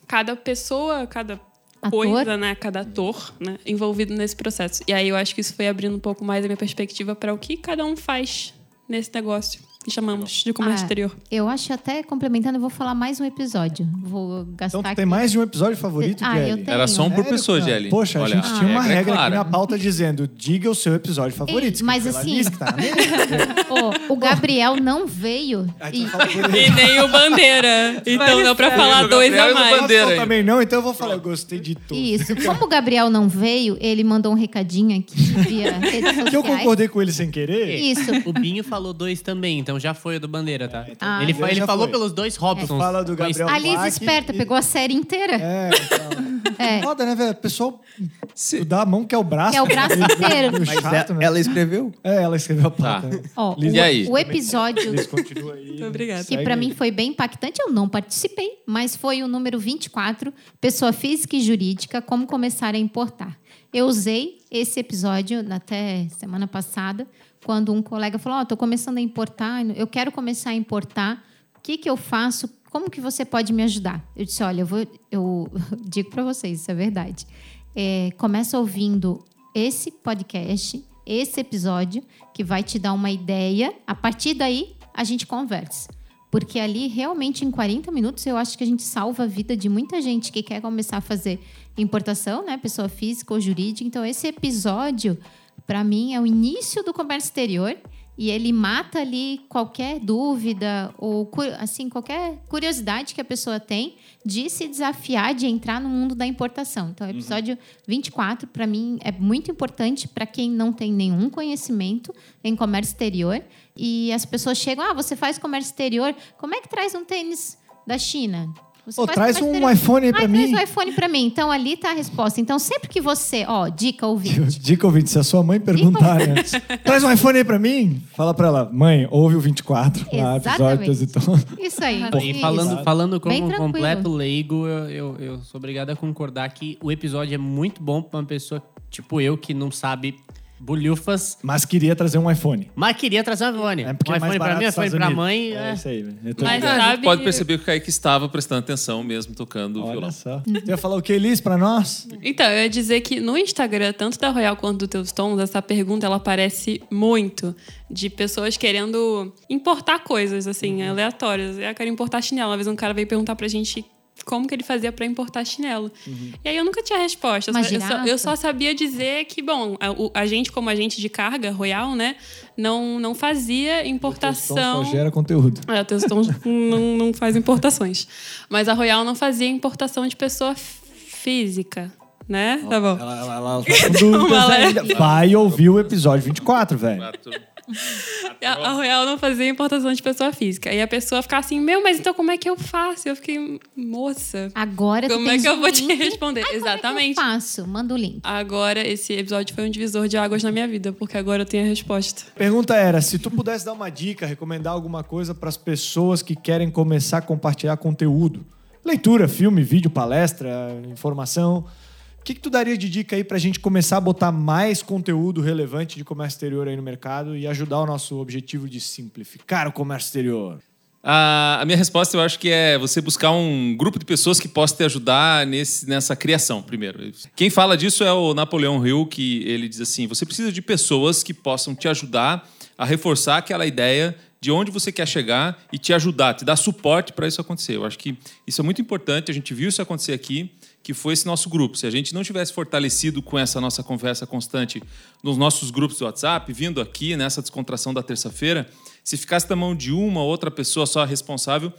cada pessoa, cada Ator. coisa, né? Cada ator, né? Envolvido nesse processo. E aí eu acho que isso foi abrindo um pouco mais a minha perspectiva para o que cada um faz nesse negócio chamamos de comércio Ah, exterior. Eu acho até, complementando, eu vou falar mais um episódio. Vou gastar Então tu aqui. tem mais de um episódio favorito, Ah, eu Jelly? tenho. Era só um por pessoa? Jelly. Poxa, Olha, a gente tinha uma regra é regra aqui na pauta dizendo, diga o seu episódio favorito. Ei, mas assim- tá mesa. Ô, o Gabriel não veio. E-. E nem o Bandeira. Então dá pra falar o dois a mais. Bandeira. Também não, então eu vou falar, eu gostei de tudo. Isso. Como o Gabriel não veio, ele mandou um recadinho aqui via redes sociais. Que eu concordei com ele sem querer. Isso. O Binho falou dois também, então já foi o do Bandeira, tá? Ah. ele fa- ele Já falou foi. pelos dois Robsons. Fala do Gabriel A Liz esperta, e- pegou a série inteira. É, então. É. Foda, né, velho? O pessoal dá a mão que é o braço. Que é o braço inteiro. Meio Mas chato, ela, né? ela escreveu? É, ela escreveu a pauta. Tá. né? Ó, Liz, E aí? o episódio Liz, continua aí. Muito obrigada. que para mim foi bem impactante. Eu não participei, mas foi o número 24, pessoa física e jurídica, como começar a importar. Eu usei esse episódio até semana passada, quando um colega falou: "Ó, tô começando a importar, eu quero começar a importar. O que que eu faço? Como que você pode me ajudar?" Eu disse: "Olha, eu vou eu digo para vocês, isso é verdade. É, começa ouvindo esse podcast, esse episódio, que vai te dar uma ideia. A partir daí, a gente conversa. Porque ali, realmente, em 40 minutos, eu acho que a gente salva a vida de muita gente que quer começar a fazer importação, né? Pessoa física ou jurídica. Então, esse episódio, para mim, é o início do comércio exterior. E ele mata ali qualquer dúvida ou assim qualquer curiosidade que a pessoa tem de se desafiar de entrar no mundo da importação. Então, o episódio 24 para mim é muito importante para quem não tem nenhum conhecimento em comércio exterior e as pessoas chegam: "Ah, você faz comércio exterior? Como é que traz um tênis da China?" Você faz traz um exterior. iPhone aí Ah, pra traz mim. um iPhone para mim. Então ali tá a resposta. Então sempre que você, ó, dica ouvinte. Dica ouvinte, se a sua mãe perguntar antes, traz um iPhone aí pra mim, fala pra ela, mãe, ouve o 24, lá, episódio Exatamente. então. Isso aí. E isso. falando, falando como um completo leigo, eu, eu, eu sou obrigado a concordar que o episódio é muito bom pra uma pessoa tipo eu que não sabe bulhufas. Mas queria trazer um iPhone. Mas queria trazer um iPhone. É porque um é mais iPhone pra barato mim, um iPhone pra mãe. É, é. isso aí, velho. Eu tô Mas sabe... Pode perceber que o Kaique estava prestando atenção mesmo tocando o Olha violão. só. Você ia falar o que, Elis, pra nós? Então, eu ia dizer que no Instagram, tanto da Royal quanto do Teus Tons, essa pergunta ela aparece muito de pessoas querendo importar coisas, assim, Uhum. aleatórias. Eu quero importar chinelo. Uma vez um cara veio perguntar pra gente como que ele fazia pra importar chinelo. Uhum. E aí eu nunca tinha resposta. Eu só- eu, só, sabia dizer que, bom, a, o- a gente, como agente de carga, Royal, né, não, não fazia importação. Só gera conteúdo. É, o Teus Tons não, não faz importações. Mas a Royal não fazia importação de pessoa física, né? Tá bom. Ela, ela, ela tá com dúvidas Alerta. ainda. Vai ouvir o episódio 24, velho. A, a Royal não fazia importação de pessoa física. E a pessoa ficava assim, meu, mas então como é que eu faço? Eu fiquei, moça, Agora como é que eu vou te link. responder? Ai, como é que Exatamente. eu faço? Manda o link. Agora, esse episódio foi um divisor de águas na minha vida, porque agora eu tenho a resposta. Pergunta era, se tu pudesse dar uma dica, recomendar alguma coisa para as pessoas que querem começar a compartilhar conteúdo. Leitura, filme, vídeo, palestra, informação. O que, que tu daria de dica aí pra gente começar a botar mais conteúdo relevante de comércio exterior aí no mercado e ajudar o nosso objetivo de simplificar o comércio exterior? A, a minha resposta eu acho que é você buscar um grupo de pessoas que possa te ajudar nesse, nessa criação, primeiro. Quem fala disso é o Napoleão Hill, que ele diz assim: você precisa de pessoas que possam te ajudar a reforçar aquela ideia de onde você quer chegar e te ajudar, te dar suporte para isso acontecer. Eu acho que isso é muito importante, a gente viu isso acontecer aqui, que foi esse nosso grupo. Se a gente não tivesse fortalecido com essa nossa conversa constante nos nossos grupos do WhatsApp, vindo aqui nessa descontração da terça-feira, se ficasse na mão de uma ou outra pessoa só responsável,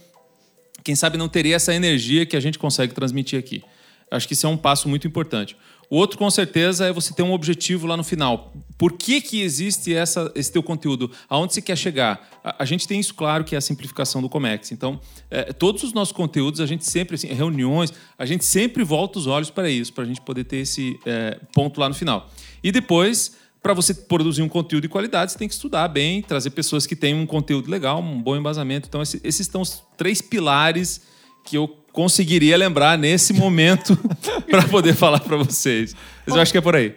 quem sabe não teria essa energia que a gente consegue transmitir aqui. Acho que isso é um passo muito importante. O outro, com certeza, é você ter um objetivo lá no final. Por que, que existe essa, esse teu conteúdo? Aonde você quer chegar? A, a gente tem isso claro, que é a simplificação do Comex. Então, é, todos os nossos conteúdos, a gente sempre, assim, reuniões, a gente sempre volta os olhos para isso, para a gente poder ter esse é, ponto lá no final. E depois, para você produzir um conteúdo de qualidade, você tem que estudar bem, trazer pessoas que têm um conteúdo legal, um bom embasamento. Então, esse- esses são os três pilares que eu conseguiria lembrar nesse momento para poder falar para vocês. Mas eu acho que é por aí.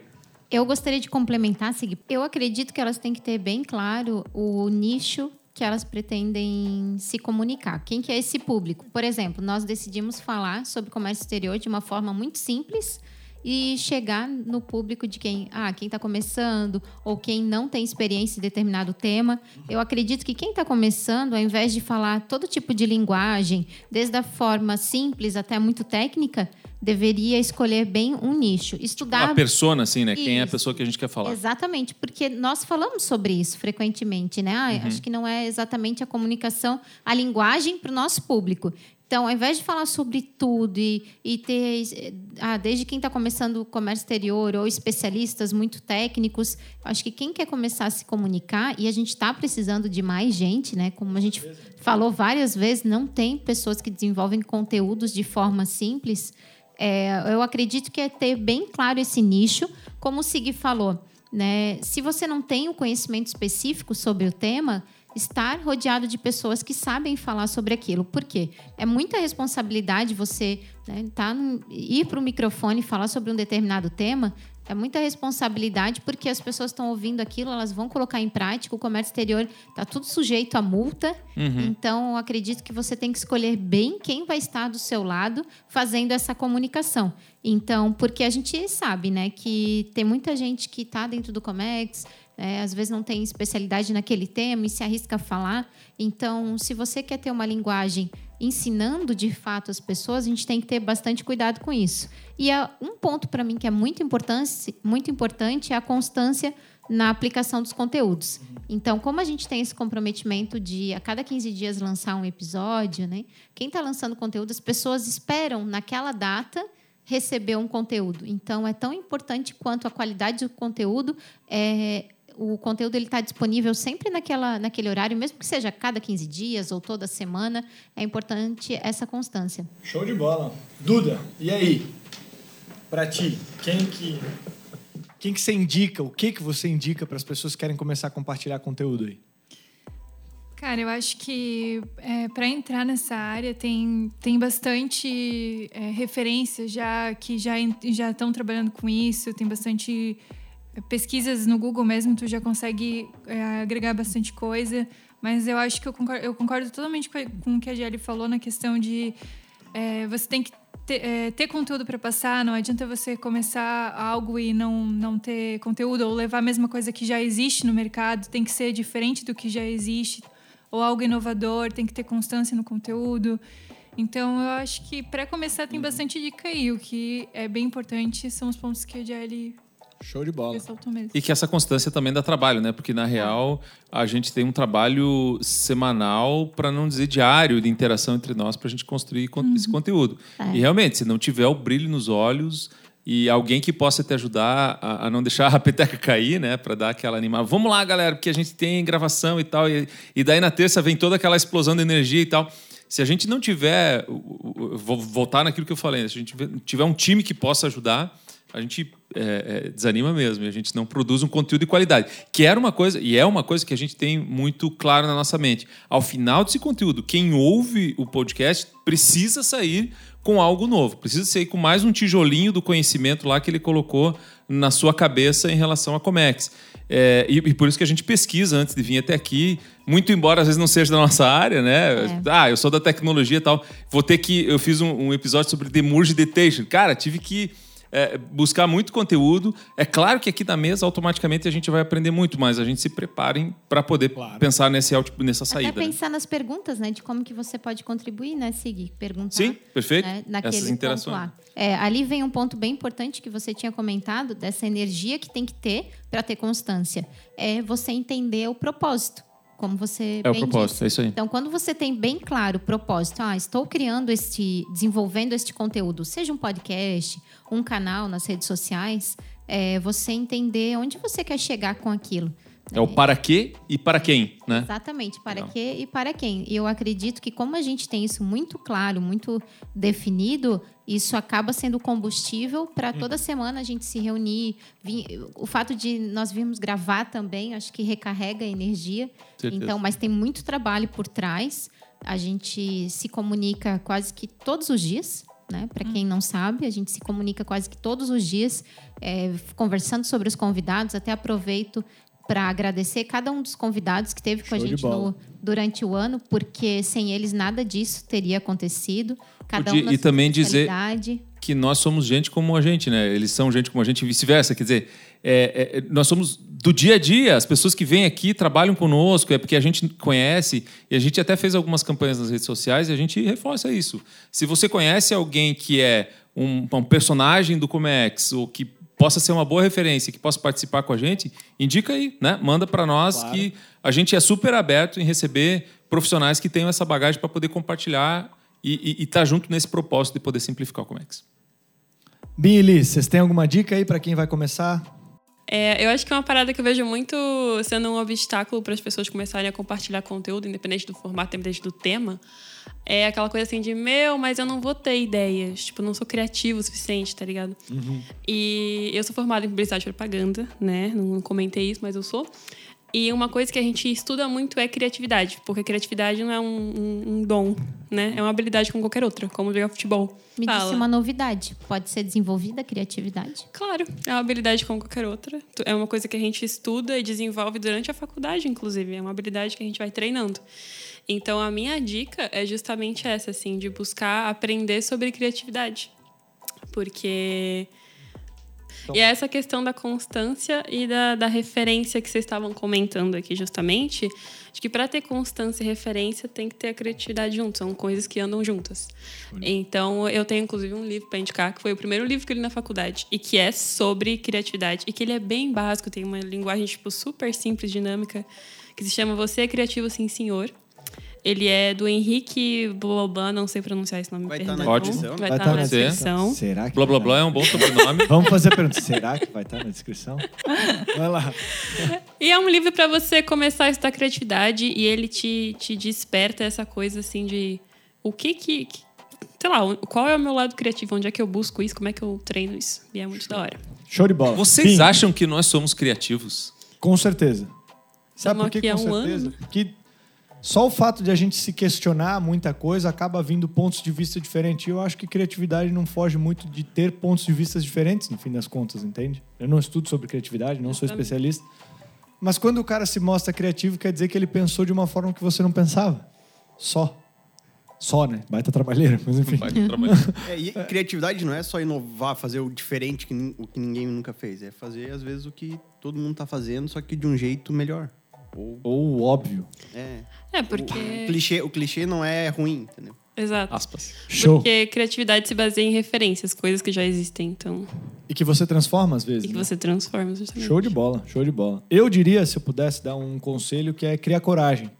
Eu gostaria de complementar, Sig. Eu acredito que elas têm que ter bem claro o nicho que elas pretendem se comunicar. Quem que é esse público? Por exemplo, nós decidimos falar sobre comércio exterior de uma forma muito simples e chegar no público de quem, ah, quem está começando ou quem não tem experiência em determinado tema. Eu acredito que quem está começando, ao invés de falar todo tipo de linguagem, desde a forma simples até muito técnica, deveria escolher bem um nicho, estudar Uma persona, assim, né? Quem é a pessoa que a gente quer falar. Exatamente, porque nós falamos sobre isso frequentemente, né? Ah, Uhum. Acho que não é exatamente a comunicação, a linguagem para o nosso público. Então, ao invés de falar sobre tudo e, e ter, ah, desde quem está começando o comércio exterior ou especialistas muito técnicos, acho que quem quer começar a se comunicar, e a gente está precisando de mais gente, né? Como a gente falou várias vezes, não tem pessoas que desenvolvem conteúdos de forma simples. É, eu acredito que é ter bem claro esse nicho, como o Sig falou. Né? Se você não tem o conhecimento específico sobre o tema, estar rodeado de pessoas que sabem falar sobre aquilo. Por quê? É muita responsabilidade você né, tá ir para o microfone e falar sobre um determinado tema. É muita responsabilidade porque as pessoas estão ouvindo aquilo, elas vão colocar em prática. O comércio exterior está tudo sujeito a multa. Então, eu acredito que você tem que escolher bem quem vai estar do seu lado fazendo essa comunicação. Então, porque a gente sabe, né, que tem muita gente que está dentro do Comex, é, às vezes não tem especialidade naquele tema e se arrisca a falar. Então, se você quer ter uma linguagem ensinando de fato as pessoas, a gente tem que ter bastante cuidado com isso. E é um ponto para mim que é muito importante, muito importante é a constância na aplicação dos conteúdos. Então, como a gente tem esse comprometimento de a cada 15 dias lançar um episódio, né? Quem está lançando conteúdo, as pessoas esperam naquela data receber um conteúdo. Então, é tão importante quanto a qualidade do conteúdo. É, o conteúdo ele está disponível sempre naquela, naquele horário, mesmo que seja cada 15 dias ou toda semana. É importante essa constância. Show de bola. Duda, e aí? Pra ti, quem que quem que você indica? O que que você indica para as pessoas que querem começar a compartilhar conteúdo aí? Cara, eu acho que é, para entrar nessa área tem, tem bastante é, referências já que já já estão trabalhando com isso, tem bastante pesquisas no Google mesmo, tu já consegue é, agregar bastante coisa. Mas eu acho que eu concordo, eu concordo totalmente com, a- com o que a Jelly falou na questão de é, você tem que ter, é, ter conteúdo para passar. Não adianta você começar algo e não, não ter conteúdo ou levar a mesma coisa que já existe no mercado. Tem que ser diferente do que já existe ou algo inovador. Tem que ter constância no conteúdo. Então, eu acho que para começar tem bastante dica aí. O que é bem importante são os pontos que a Jelly Show de bola. E que essa constância também dá trabalho, né? Porque na real a gente tem um trabalho semanal, para não dizer diário, de interação entre nós para a gente construir con- esse conteúdo. É. E realmente, se não tiver o brilho nos olhos e alguém que possa te ajudar a, a não deixar a peteca cair, né? Para dar aquela animada. Vamos lá, galera, porque a gente tem gravação e tal. E, e daí na terça vem toda aquela explosão de energia e tal. Se a gente não tiver, vou voltar naquilo que eu falei, né? se a gente tiver um time que possa ajudar, a gente é, é, desanima mesmo a gente não produz um conteúdo de qualidade. Que era uma coisa, e é uma coisa que a gente tem muito claro na nossa mente. Ao final desse conteúdo, quem ouve o podcast precisa sair com algo novo, precisa sair com mais um tijolinho do conhecimento lá que ele colocou na sua cabeça em relação a Comex. É, e, e por isso que a gente pesquisa antes de vir até aqui, muito embora às vezes não seja da nossa área, né? Ah, eu sou da tecnologia e tal. Vou ter que. Eu fiz um, um episódio sobre Demurge Detection. Cara, tive que é, buscar muito conteúdo. É claro que aqui na mesa, automaticamente, a gente vai aprender muito, mas a gente se preparem para poder pensar nesse, out- nessa saída. Até né? pensar nas perguntas, né? De como que você pode contribuir, né, Sig? Perguntar. Sim, perfeito. né, naquele Essas ponto interações. lá. É, ali vem um ponto bem importante que você tinha comentado, dessa energia que tem que ter para ter constância. É você entender o propósito, como você É o propósito, disse. é isso aí. Então, quando você tem bem claro o propósito, ah, estou criando este, desenvolvendo este conteúdo, seja um podcast, um canal nas redes sociais, é você entender onde você quer chegar com aquilo. É o para quê e para quem, né? Exatamente, para quê e para quem. E eu acredito que como a gente tem isso muito claro, muito definido, isso acaba sendo combustível para toda semana a gente se reunir. O fato de nós virmos gravar também, acho que recarrega a energia. Certeza. Então, mas tem muito trabalho por trás. A gente se comunica quase que todos os dias. Né? Para quem não sabe, a gente se comunica quase que todos os dias, é, conversando sobre os convidados. Até aproveito para agradecer cada um dos convidados que teve com a Show gente no- durante o ano, porque sem eles nada disso teria acontecido. Cada Podia- um e também dizer- que nós somos gente como a gente, né? Eles são gente como a gente e vice-versa. Quer dizer, é, é, nós somos do dia a dia. As pessoas que vêm aqui trabalham conosco, é porque a gente conhece e a gente até fez algumas campanhas nas redes sociais e a gente reforça isso. Se você conhece alguém que é um, um personagem do Comex ou que possa ser uma boa referência, que possa participar com a gente, indica aí, né? Manda para nós que a gente é super aberto em receber profissionais que tenham essa bagagem para poder compartilhar e estar junto nesse propósito de poder simplificar o Comex. Billy, vocês têm alguma dica aí para quem vai começar? É, eu acho que é uma parada que eu vejo muito sendo um obstáculo para as pessoas começarem a compartilhar conteúdo, independente do formato, independente do tema. É aquela coisa assim de, meu, mas eu não vou ter ideias. Tipo, eu não sou criativo o suficiente, tá ligado? E eu sou formada em publicidade e propaganda, né? Não comentei isso, mas eu sou. E uma coisa que a gente estuda muito é criatividade, porque criatividade não é um, um- um dom, né? É uma habilidade como qualquer outra, como jogar futebol. Me Fala. disse uma novidade. Pode ser desenvolvida a criatividade? Claro, é uma habilidade como qualquer outra. É uma coisa que a gente estuda e desenvolve durante a faculdade, inclusive. É uma habilidade que a gente vai treinando. Então, a minha dica é justamente essa, assim, de buscar aprender sobre criatividade. Porque. E é essa questão da constância e da, da referência que vocês estavam comentando aqui, justamente, de que para ter constância e referência tem que ter a criatividade junto, são coisas que andam juntas. Então, eu tenho inclusive um livro para indicar, que foi o primeiro livro que eu li na faculdade, e que é sobre criatividade, e que ele é bem básico, tem uma linguagem tipo, super simples, dinâmica, que se chama Você é Criativo Sim Senhor. Ele é do Henrique Blá, não sei pronunciar esse nome, Vai tá perdão. na Ótimo. descrição. Vai estar tá na na descrição. Será que Blá blá blá é um bom sobrenome. tá? Vamos fazer a pergunta. Será que vai estar na descrição? Vai lá. E é um livro para você começar a estudar criatividade e ele te, te desperta essa coisa assim de o que que. que- sei lá, qual é o meu lado criativo? Onde é que eu busco isso? Como é que eu treino isso? E é muito da hora. Show de bola. Vocês Bim, acham que nós somos criativos? Com certeza. Sabe Estamos por que aqui há com um certeza? ano. Porque só o fato de a gente se questionar muita coisa acaba vindo pontos de vista diferentes. E eu acho que criatividade não foge muito de ter pontos de vista diferentes, no fim das contas, entende? Eu não estudo sobre criatividade, não sou especialista. Mas quando o cara se mostra criativo, quer dizer que ele pensou de uma forma que você não pensava. Só. Só, né? Baita trabalheira, mas enfim. Vai trabalhar. É, e criatividade não é só inovar, fazer o diferente, que, o que ninguém nunca fez. É fazer, às vezes, o que todo mundo tá fazendo, só que de um jeito melhor. Ou, Ou óbvio. é, É, o, porque. clichê, o clichê não é ruim, entendeu? Exato. Aspas. Show. Porque criatividade se baseia em referências, coisas que já existem, então. E que você transforma às vezes. E que né? você transforma, justamente. Show de bola, show de bola. Eu diria, se eu pudesse dar um conselho, que é criar coragem.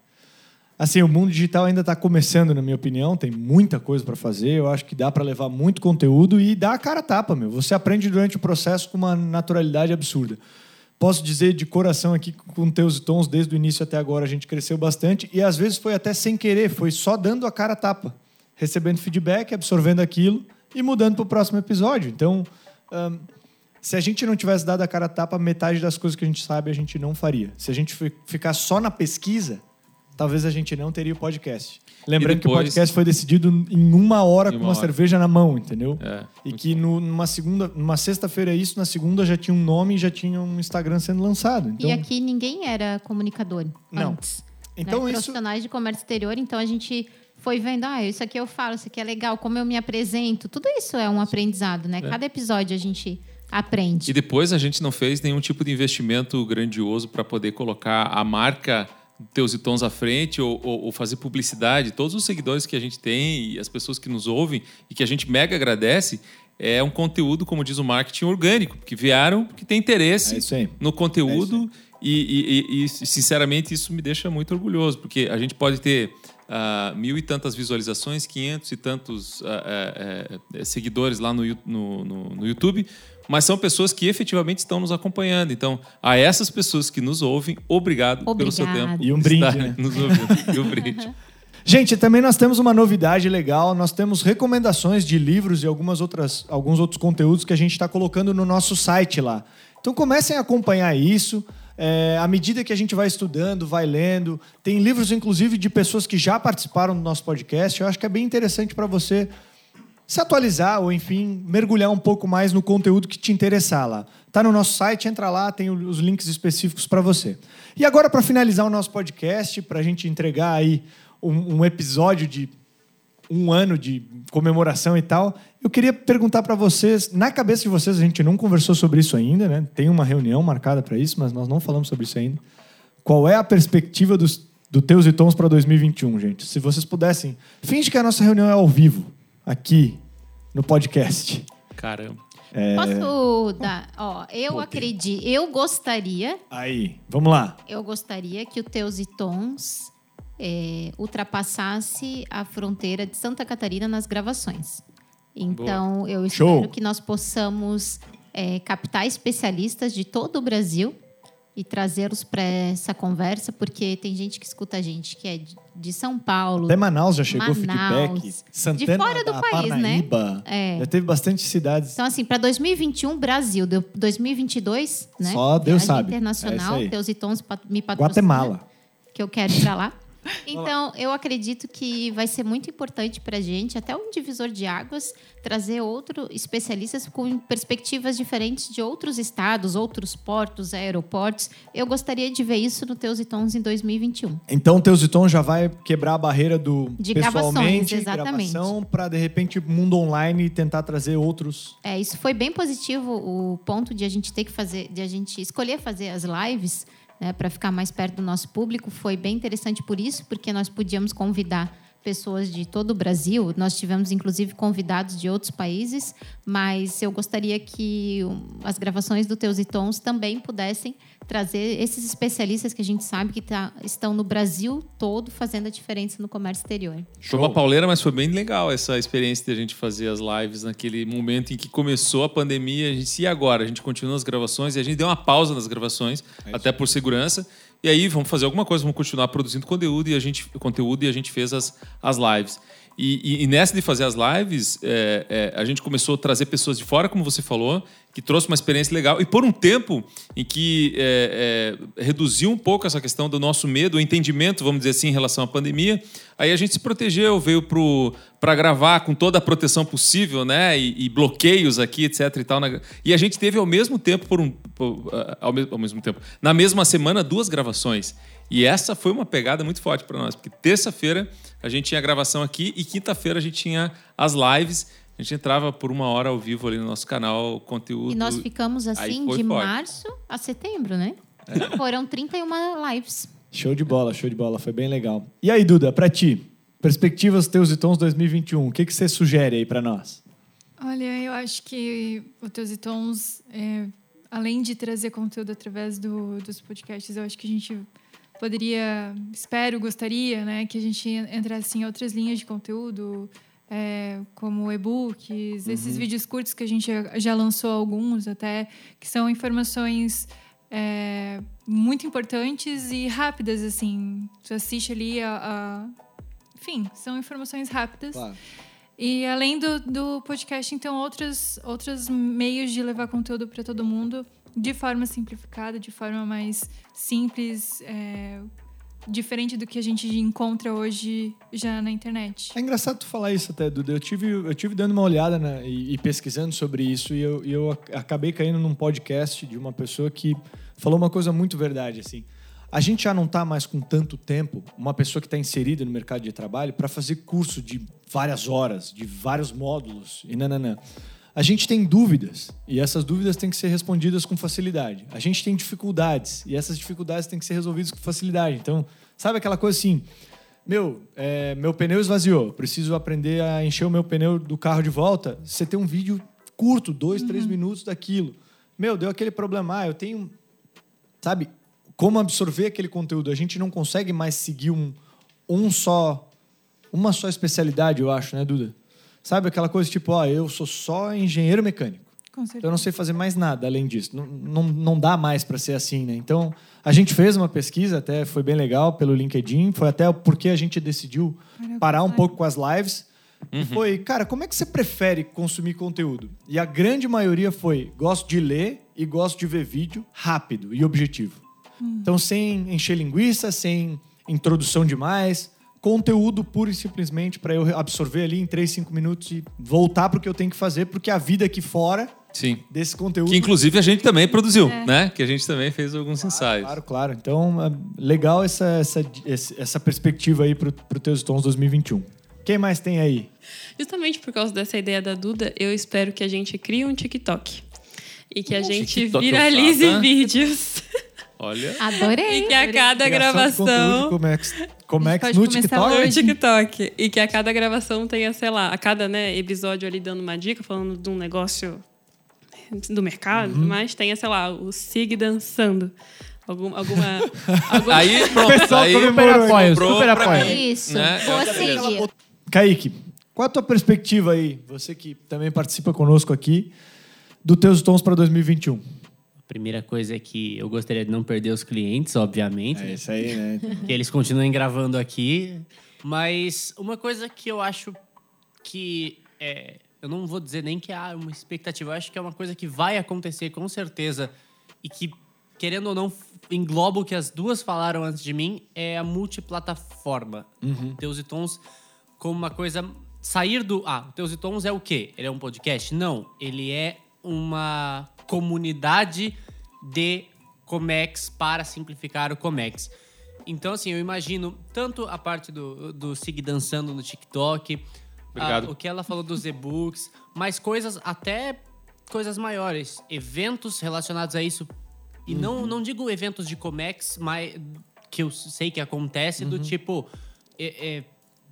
Assim, o mundo digital ainda está começando, na minha opinião, tem muita coisa para fazer. Eu acho que dá para levar muito conteúdo e dar a cara a tapa, meu. Você aprende durante o processo com uma naturalidade absurda. Posso dizer de coração aqui com teus tons, desde o início até agora a gente cresceu bastante e às vezes foi até sem querer, foi só dando a cara a tapa, recebendo feedback, absorvendo aquilo e mudando para o próximo episódio. Então, se a gente não tivesse dado a cara a tapa, metade das coisas que a gente sabe a gente não faria. Se a gente fi- ficar só na pesquisa, talvez a gente não teria o podcast. Lembrando E que o depois- podcast foi decidido em uma hora Em com uma uma hora. cerveja na mão, entendeu? É, e que no- numa segunda, numa sexta-feira isso, na segunda já tinha um nome e já tinha um Instagram sendo lançado. Então, E aqui ninguém era comunicador Não. antes. Então né? isso- Profissionais de comércio exterior, então a gente foi vendo, ah, isso aqui eu falo, isso aqui é legal, como eu me apresento. Tudo isso é um aprendizado, né? Cada episódio a gente aprende. E depois a gente não fez nenhum tipo de investimento grandioso para poder colocar a marca Teus e Tons à frente ou, ou- ou fazer publicidade. Todos os seguidores que a gente tem e as pessoas que nos ouvem e que a gente mega agradece é um conteúdo, como diz o marketing, orgânico, que vieram porque tem interesse É no conteúdo e, e- e- e, sinceramente, isso me deixa muito orgulhoso, porque a gente pode ter ah, mil e tantas visualizações, quinhentos e tantos eh, eh, seguidores lá no, no- no- no YouTube, mas são pessoas que efetivamente estão nos acompanhando. Então, a essas pessoas que nos ouvem, obrigado, pelo seu Obrigado. tempo. E um de brinde, né? Nos ouvindo. E um brinde. Gente, também nós temos uma novidade legal. Nós temos recomendações de livros e algumas outras, alguns outros conteúdos que a gente está colocando no nosso site lá. Então comecem a acompanhar isso. É, à medida que a gente vai estudando, vai lendo. Tem livros, inclusive, de pessoas que já participaram do nosso podcast. Eu acho que é bem interessante para você se atualizar ou, enfim, mergulhar um pouco mais no conteúdo que te interessar lá. Tá no nosso site, entra lá, tem os links específicos para você. E agora, para finalizar o nosso podcast, para a gente entregar aí um, um episódio de um ano de comemoração e tal, eu queria perguntar para vocês, na cabeça de vocês, a gente não conversou sobre isso ainda, né? Tem uma reunião marcada para isso, mas nós não falamos sobre isso ainda. Qual é a perspectiva dos, do Teus e Tons para 2021, gente? Se vocês pudessem, finge que a nossa reunião é ao vivo, aqui no podcast. Caramba. Posso dar? Ó, eu acredito, eu gostaria, Aí, vamos lá. eu gostaria que o Teus e Tons é, ultrapassasse a fronteira de Santa Catarina nas gravações. Então, eu espero Show. que nós possamos é, captar especialistas de todo o Brasil e trazê-los para essa conversa, porque tem gente que escuta a gente que é de, de São Paulo, Até Manaus já chegou Manaus. feedback. Santana fora do da país, né? Parnaíba. É. Já teve bastante cidades. Então, assim, para 2021, Brasil. Deu 2022, né? Só Deus Viagem sabe. É internacional, aí. Deus e Tons me patrocina. Guatemala. Que eu quero ir para lá. Então, eu acredito que vai ser muito importante para a gente, até um divisor de águas, trazer outros especialistas com perspectivas diferentes de outros estados, outros portos, aeroportos. Eu gostaria de ver isso no Teus e Tons em 2021. Então, Teus e Tons já vai quebrar a barreira do De pessoalmente, exatamente. gravação, para de repente mundo online e tentar trazer outros. É, isso foi bem positivo o ponto de a gente ter que fazer, de a gente escolher fazer as lives, né, para ficar mais perto do nosso público, foi bem interessante por isso, porque nós podíamos convidar pessoas de todo o Brasil. Nós tivemos inclusive convidados de outros países, mas eu gostaria que as gravações do Teus e Tons também pudessem trazer esses especialistas que a gente sabe que tá- estão no Brasil todo fazendo a diferença no comércio exterior. Foi uma pauleira, mas foi bem legal essa experiência de a gente fazer as lives naquele momento em que começou a pandemia. A gente, e agora? A gente continua as gravações e a gente deu uma pausa nas gravações, até por segurança. E aí, vamos fazer alguma coisa, vamos continuar produzindo conteúdo e a gente, conteúdo e a gente fez as, as lives. E, e- e nessa de fazer as lives, é, é, a gente começou a trazer pessoas de fora, como você falou, que trouxe uma experiência legal. E por um tempo em que é, é, reduziu um pouco essa questão do nosso medo, o entendimento, vamos dizer assim, em relação à pandemia, aí a gente se protegeu, veio para gravar com toda a proteção possível, né? E, e bloqueios aqui, etc. E, tal, na- e a gente teve ao mesmo tempo, por um, por, ao, mesmo, ao mesmo tempo, na mesma semana, duas gravações. E essa foi uma pegada muito forte para nós, porque terça-feira a gente tinha a gravação aqui e quinta-feira a gente tinha as lives. A gente entrava por uma hora ao vivo ali no nosso canal, conteúdo. E nós ficamos assim de forte. março a setembro, né? Foram 31 lives. Show de bola, show de bola. Foi bem legal. E aí, Duda, pra ti, perspectivas teus e tons 2021, o que, que você sugere aí pra nós? Olha, eu acho que o Teus e Tons, é, além de trazer conteúdo através do- dos podcasts, eu acho que a gente poderia, espero, gostaria, né, que a gente entrasse em outras linhas de conteúdo, é, como e-books, esses vídeos curtos que a gente já, lançou alguns até, que são informações é, muito importantes e rápidas, assim. Tu assiste ali a... a- Enfim, são informações rápidas. E além do, do podcast, então, outros, outros meios de levar conteúdo para todo mundo de forma simplificada, de forma mais simples, é, diferente do que a gente encontra hoje já na internet. É engraçado tu falar isso até, Duda. Eu tive, eu tive dando uma olhada e, e pesquisando sobre isso e eu, eu ac- acabei caindo num podcast de uma pessoa que falou uma coisa muito verdade, assim. A gente já não está mais com tanto tempo, uma pessoa que está inserida no mercado de trabalho, para fazer curso de várias horas, de vários módulos e nananã. A gente tem dúvidas e essas dúvidas têm que ser respondidas com facilidade. A gente tem dificuldades e essas dificuldades têm que ser resolvidas com facilidade. Então, sabe aquela coisa assim, meu, é, meu pneu esvaziou, preciso aprender a encher o meu pneu do carro de volta. Você tem um vídeo curto, dois, três minutos daquilo. Meu, deu aquele problema, ah, eu tenho, sabe, como absorver aquele conteúdo. A gente não consegue mais seguir um, um só, uma só especialidade, eu acho, né, Duda? Sabe aquela coisa tipo, ó, eu sou só engenheiro mecânico. Com certeza. Então eu não sei fazer mais nada além disso. Não, não, não dá mais para ser assim, né? Então a gente fez uma pesquisa, até foi bem legal pelo LinkedIn. Foi até porque a gente decidiu parar um pouco com as lives. E foi, cara, como é que você prefere consumir conteúdo? E a grande maioria foi: gosto de ler e gosto de ver vídeo rápido e objetivo. Então, sem encher linguiça, sem introdução demais, conteúdo puro e simplesmente para eu absorver ali em 3, 5 minutos e voltar para o que eu tenho que fazer, porque a vida aqui fora Sim. desse conteúdo. Que inclusive a gente também produziu, né? Que a gente também fez alguns ensaios. Claro, claro. Então, é legal essa, essa, essa perspectiva aí pro, pro Teus Tons 2021. Quem mais tem aí? Justamente por causa dessa ideia da Duda, eu espero que a gente crie um TikTok. E que a gente TikTok viralize ousada. vídeos. Olha. Adorei. E que a cada de gravação. Comex, Comex no TikTok. No. TikTok. E que a cada gravação tenha, sei lá, a cada né, episódio ali dando uma dica, falando de um negócio do mercado, Uhum. mas tenha, sei lá, o Sig dançando. Algum, alguma. alguma... Aí, pronto. pessoal aí Super apoio, super pra apoio. mim, Isso. né? Vou seguir. Kaique, qual a tua perspectiva aí? Você que também participa conosco aqui, do Teus Tons para 2021. A primeira coisa é que eu gostaria de não perder os clientes, obviamente. né? isso aí, né? que eles continuem gravando aqui. Mas uma coisa que eu acho que é, eu não vou dizer nem que há uma expectativa, eu acho que é uma coisa que vai acontecer com certeza e que querendo ou não engloba o que as duas falaram antes de mim é a multiplataforma. Teus e Tons como uma coisa sair do ah, Teus e Tons é o quê? Ele é um podcast? Não, ele é uma comunidade de Comex para simplificar o Comex. Então, assim, eu imagino tanto a parte do, do Sig dançando no TikTok, ah, o que ela falou dos e-books, mas coisas até coisas maiores, eventos relacionados a isso. E não, não digo eventos de Comex, mas que eu sei que acontece, do tipo é- é,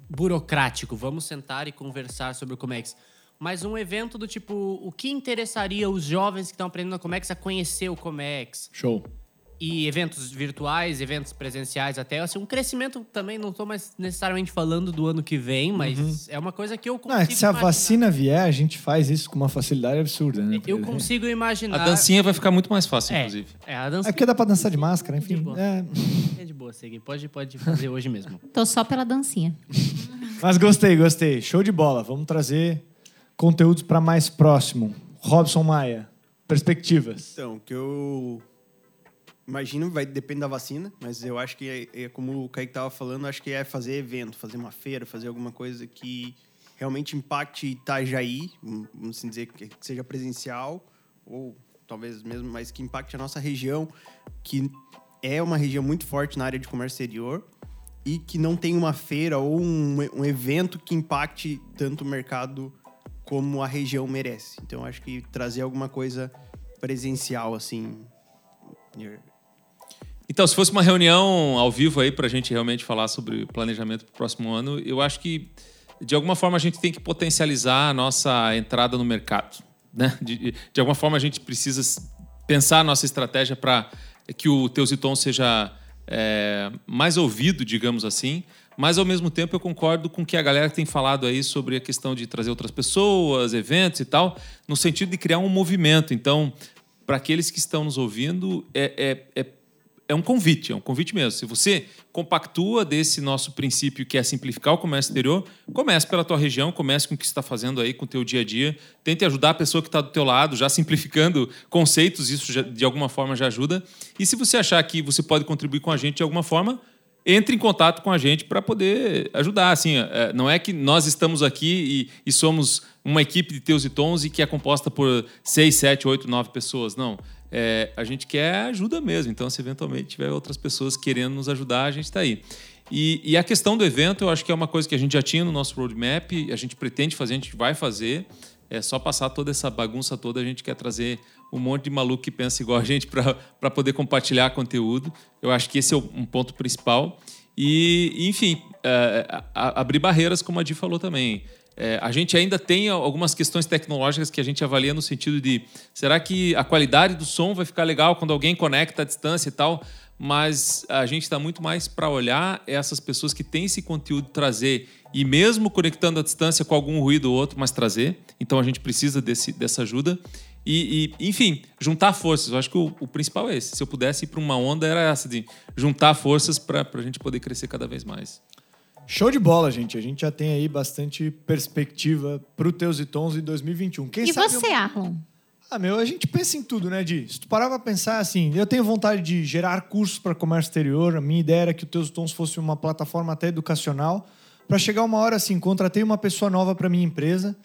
burocrático, vamos sentar e conversar sobre o Comex. Mas um evento do tipo, o que interessaria os jovens que estão aprendendo a Comex a conhecer o Comex? Show. e eventos virtuais, eventos presenciais até, assim, um crescimento também, não estou mais necessariamente falando do ano que vem, mas é uma coisa que eu Não, consigo é que se a imaginar. vacina vier, a gente faz isso com uma facilidade absurda, né? Eu consigo imaginar... A dancinha vai ficar muito mais fácil, é, inclusive. é, a É dança porque dá pra dançar de máscara, enfim. De boa. É. é de boa, Segui. Pode, pode fazer hoje mesmo. Tô só pela dancinha. Mas gostei, gostei. Show de bola. Vamos trazer conteúdos para mais próximo. Robson Maia, perspectivas. Então, que eu imagino vai depender da vacina, mas eu acho que é, é como o Kaique estava falando, acho que é fazer evento, fazer uma feira, fazer alguma coisa que realmente impacte Itajaí, vamos assim dizer que seja presencial ou talvez mesmo, mas que impacte a nossa região, que é uma região muito forte na área de comércio exterior e que não tem uma feira ou um, um evento que impacte tanto o mercado como a região merece. Então acho que trazer alguma coisa presencial assim. Então, se fosse uma reunião ao vivo aí para a gente realmente falar sobre planejamento para o próximo ano, eu acho que de alguma forma a gente tem que potencializar a nossa entrada no mercado. Né? De, de alguma forma a gente precisa pensar a nossa estratégia para que o Teus e Tom seja é, mais ouvido, digamos assim. Mas, ao mesmo tempo, eu concordo com o que a galera tem falado aí sobre a questão de trazer outras pessoas, eventos e tal, no sentido de criar um movimento. Então, para aqueles que estão nos ouvindo, é, é, é é um convite, é um convite mesmo. Se você compactua desse nosso princípio que é simplificar o comércio exterior, comece pela tua região, comece com o que está fazendo aí com o teu dia a dia. Tente ajudar a pessoa que está do teu lado, já simplificando conceitos, isso já- de alguma forma já ajuda. E se você achar que você pode contribuir com a gente de alguma forma, entre em contato com a gente para poder ajudar. Assim, é, não é que nós estamos aqui e, e somos uma equipe de teus e tons e que é composta por seis, sete, oito, nove pessoas. Não. É, a gente quer ajuda mesmo. Então, se eventualmente tiver outras pessoas querendo nos ajudar, a gente está aí. E, e a questão do evento, eu acho que é uma coisa que a gente já tinha no nosso roadmap, a gente pretende fazer, a gente vai fazer. É só passar toda essa bagunça toda, a gente quer trazer um monte de maluco que pensa igual a gente para poder compartilhar conteúdo. Eu acho que esse é um ponto principal. E, enfim, é, abrir barreiras, como a Di falou também. É, a gente ainda tem algumas questões tecnológicas que a gente avalia no sentido de será que a qualidade do som vai ficar legal quando alguém conecta à distância e tal? Mas a gente está muito mais para olhar essas pessoas que têm esse conteúdo trazer e mesmo conectando à distância com algum ruído ou outro, mas trazer. Então a gente precisa desse, dessa ajuda. E, e, enfim, juntar forças. Eu acho que o, o principal é esse. Se eu pudesse ir para uma onda, era essa, de juntar forças para a gente poder crescer cada vez mais. Show de bola, gente. A gente já tem aí bastante perspectiva pro Teus e Tons em 2021. Quem e sabe você, Arlon? Ah, meu, a gente pensa em tudo, né, Di? Se tu parar pra pensar assim, eu tenho vontade de gerar cursos para comércio exterior. A minha ideia era que o Teus Tons fosse uma plataforma até educacional. Para chegar uma hora assim, contratei uma pessoa nova para minha empresa.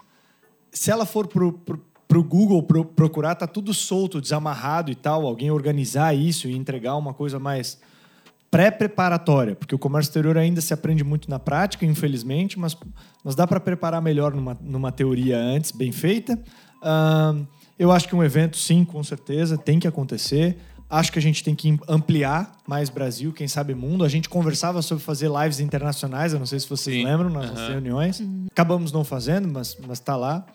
Se ela for pro, pro, pro Google pro- procurar, tá tudo solto, desamarrado e tal. Alguém organizar isso e entregar uma coisa mais pré-preparatória, porque o comércio exterior ainda se aprende muito na prática, infelizmente, mas, mas dá para preparar melhor numa, numa teoria antes, bem feita. Ahn, eu acho que um evento, sim, com certeza, tem que acontecer. Acho que a gente tem que ampliar mais Brasil, quem sabe mundo. A gente conversava sobre fazer lives internacionais, eu não sei se vocês Sim. lembram, nas Aham. reuniões. Acabamos não fazendo, mas, mas tá lá.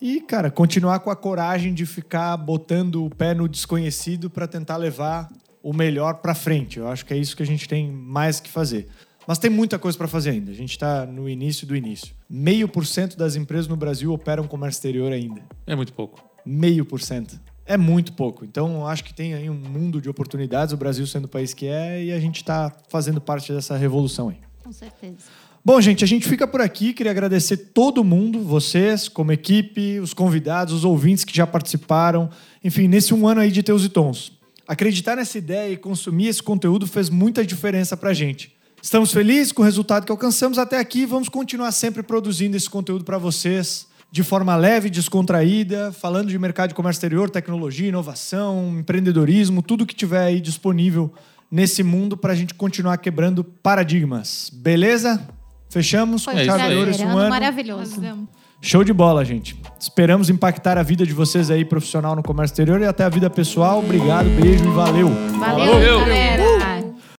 E, cara, continuar com a coragem de ficar botando o pé no desconhecido para tentar levar o melhor para frente. Eu acho que é isso que a gente tem mais que fazer. Mas tem muita coisa para fazer ainda. A gente está no início do início. Meio por cento das empresas no Brasil operam comércio exterior ainda. É muito pouco. Meio por cento. É muito pouco. Então, eu acho que tem aí um mundo de oportunidades, o Brasil sendo o país que é, e a gente está fazendo parte dessa revolução aí. Com certeza. Bom, gente, a gente fica por aqui. Queria agradecer todo mundo, vocês, como equipe, os convidados, os ouvintes que já participaram. Enfim, nesse um ano aí de Teus e Tons. Acreditar nessa ideia e consumir esse conteúdo fez muita diferença pra gente. Estamos felizes com o resultado que alcançamos até aqui e vamos continuar sempre produzindo esse conteúdo para vocês de forma leve, descontraída, falando de mercado de comércio exterior, tecnologia, inovação, empreendedorismo, tudo que tiver aí disponível nesse mundo para a gente continuar quebrando paradigmas. Beleza? Fechamos Foi com um chave de ouro esse ano um ano. maravilhoso. Show de bola, gente. Esperamos impactar a vida de vocês aí profissional no comércio exterior e até a vida pessoal. Obrigado, beijo e valeu. Valeu, Valeu. galera.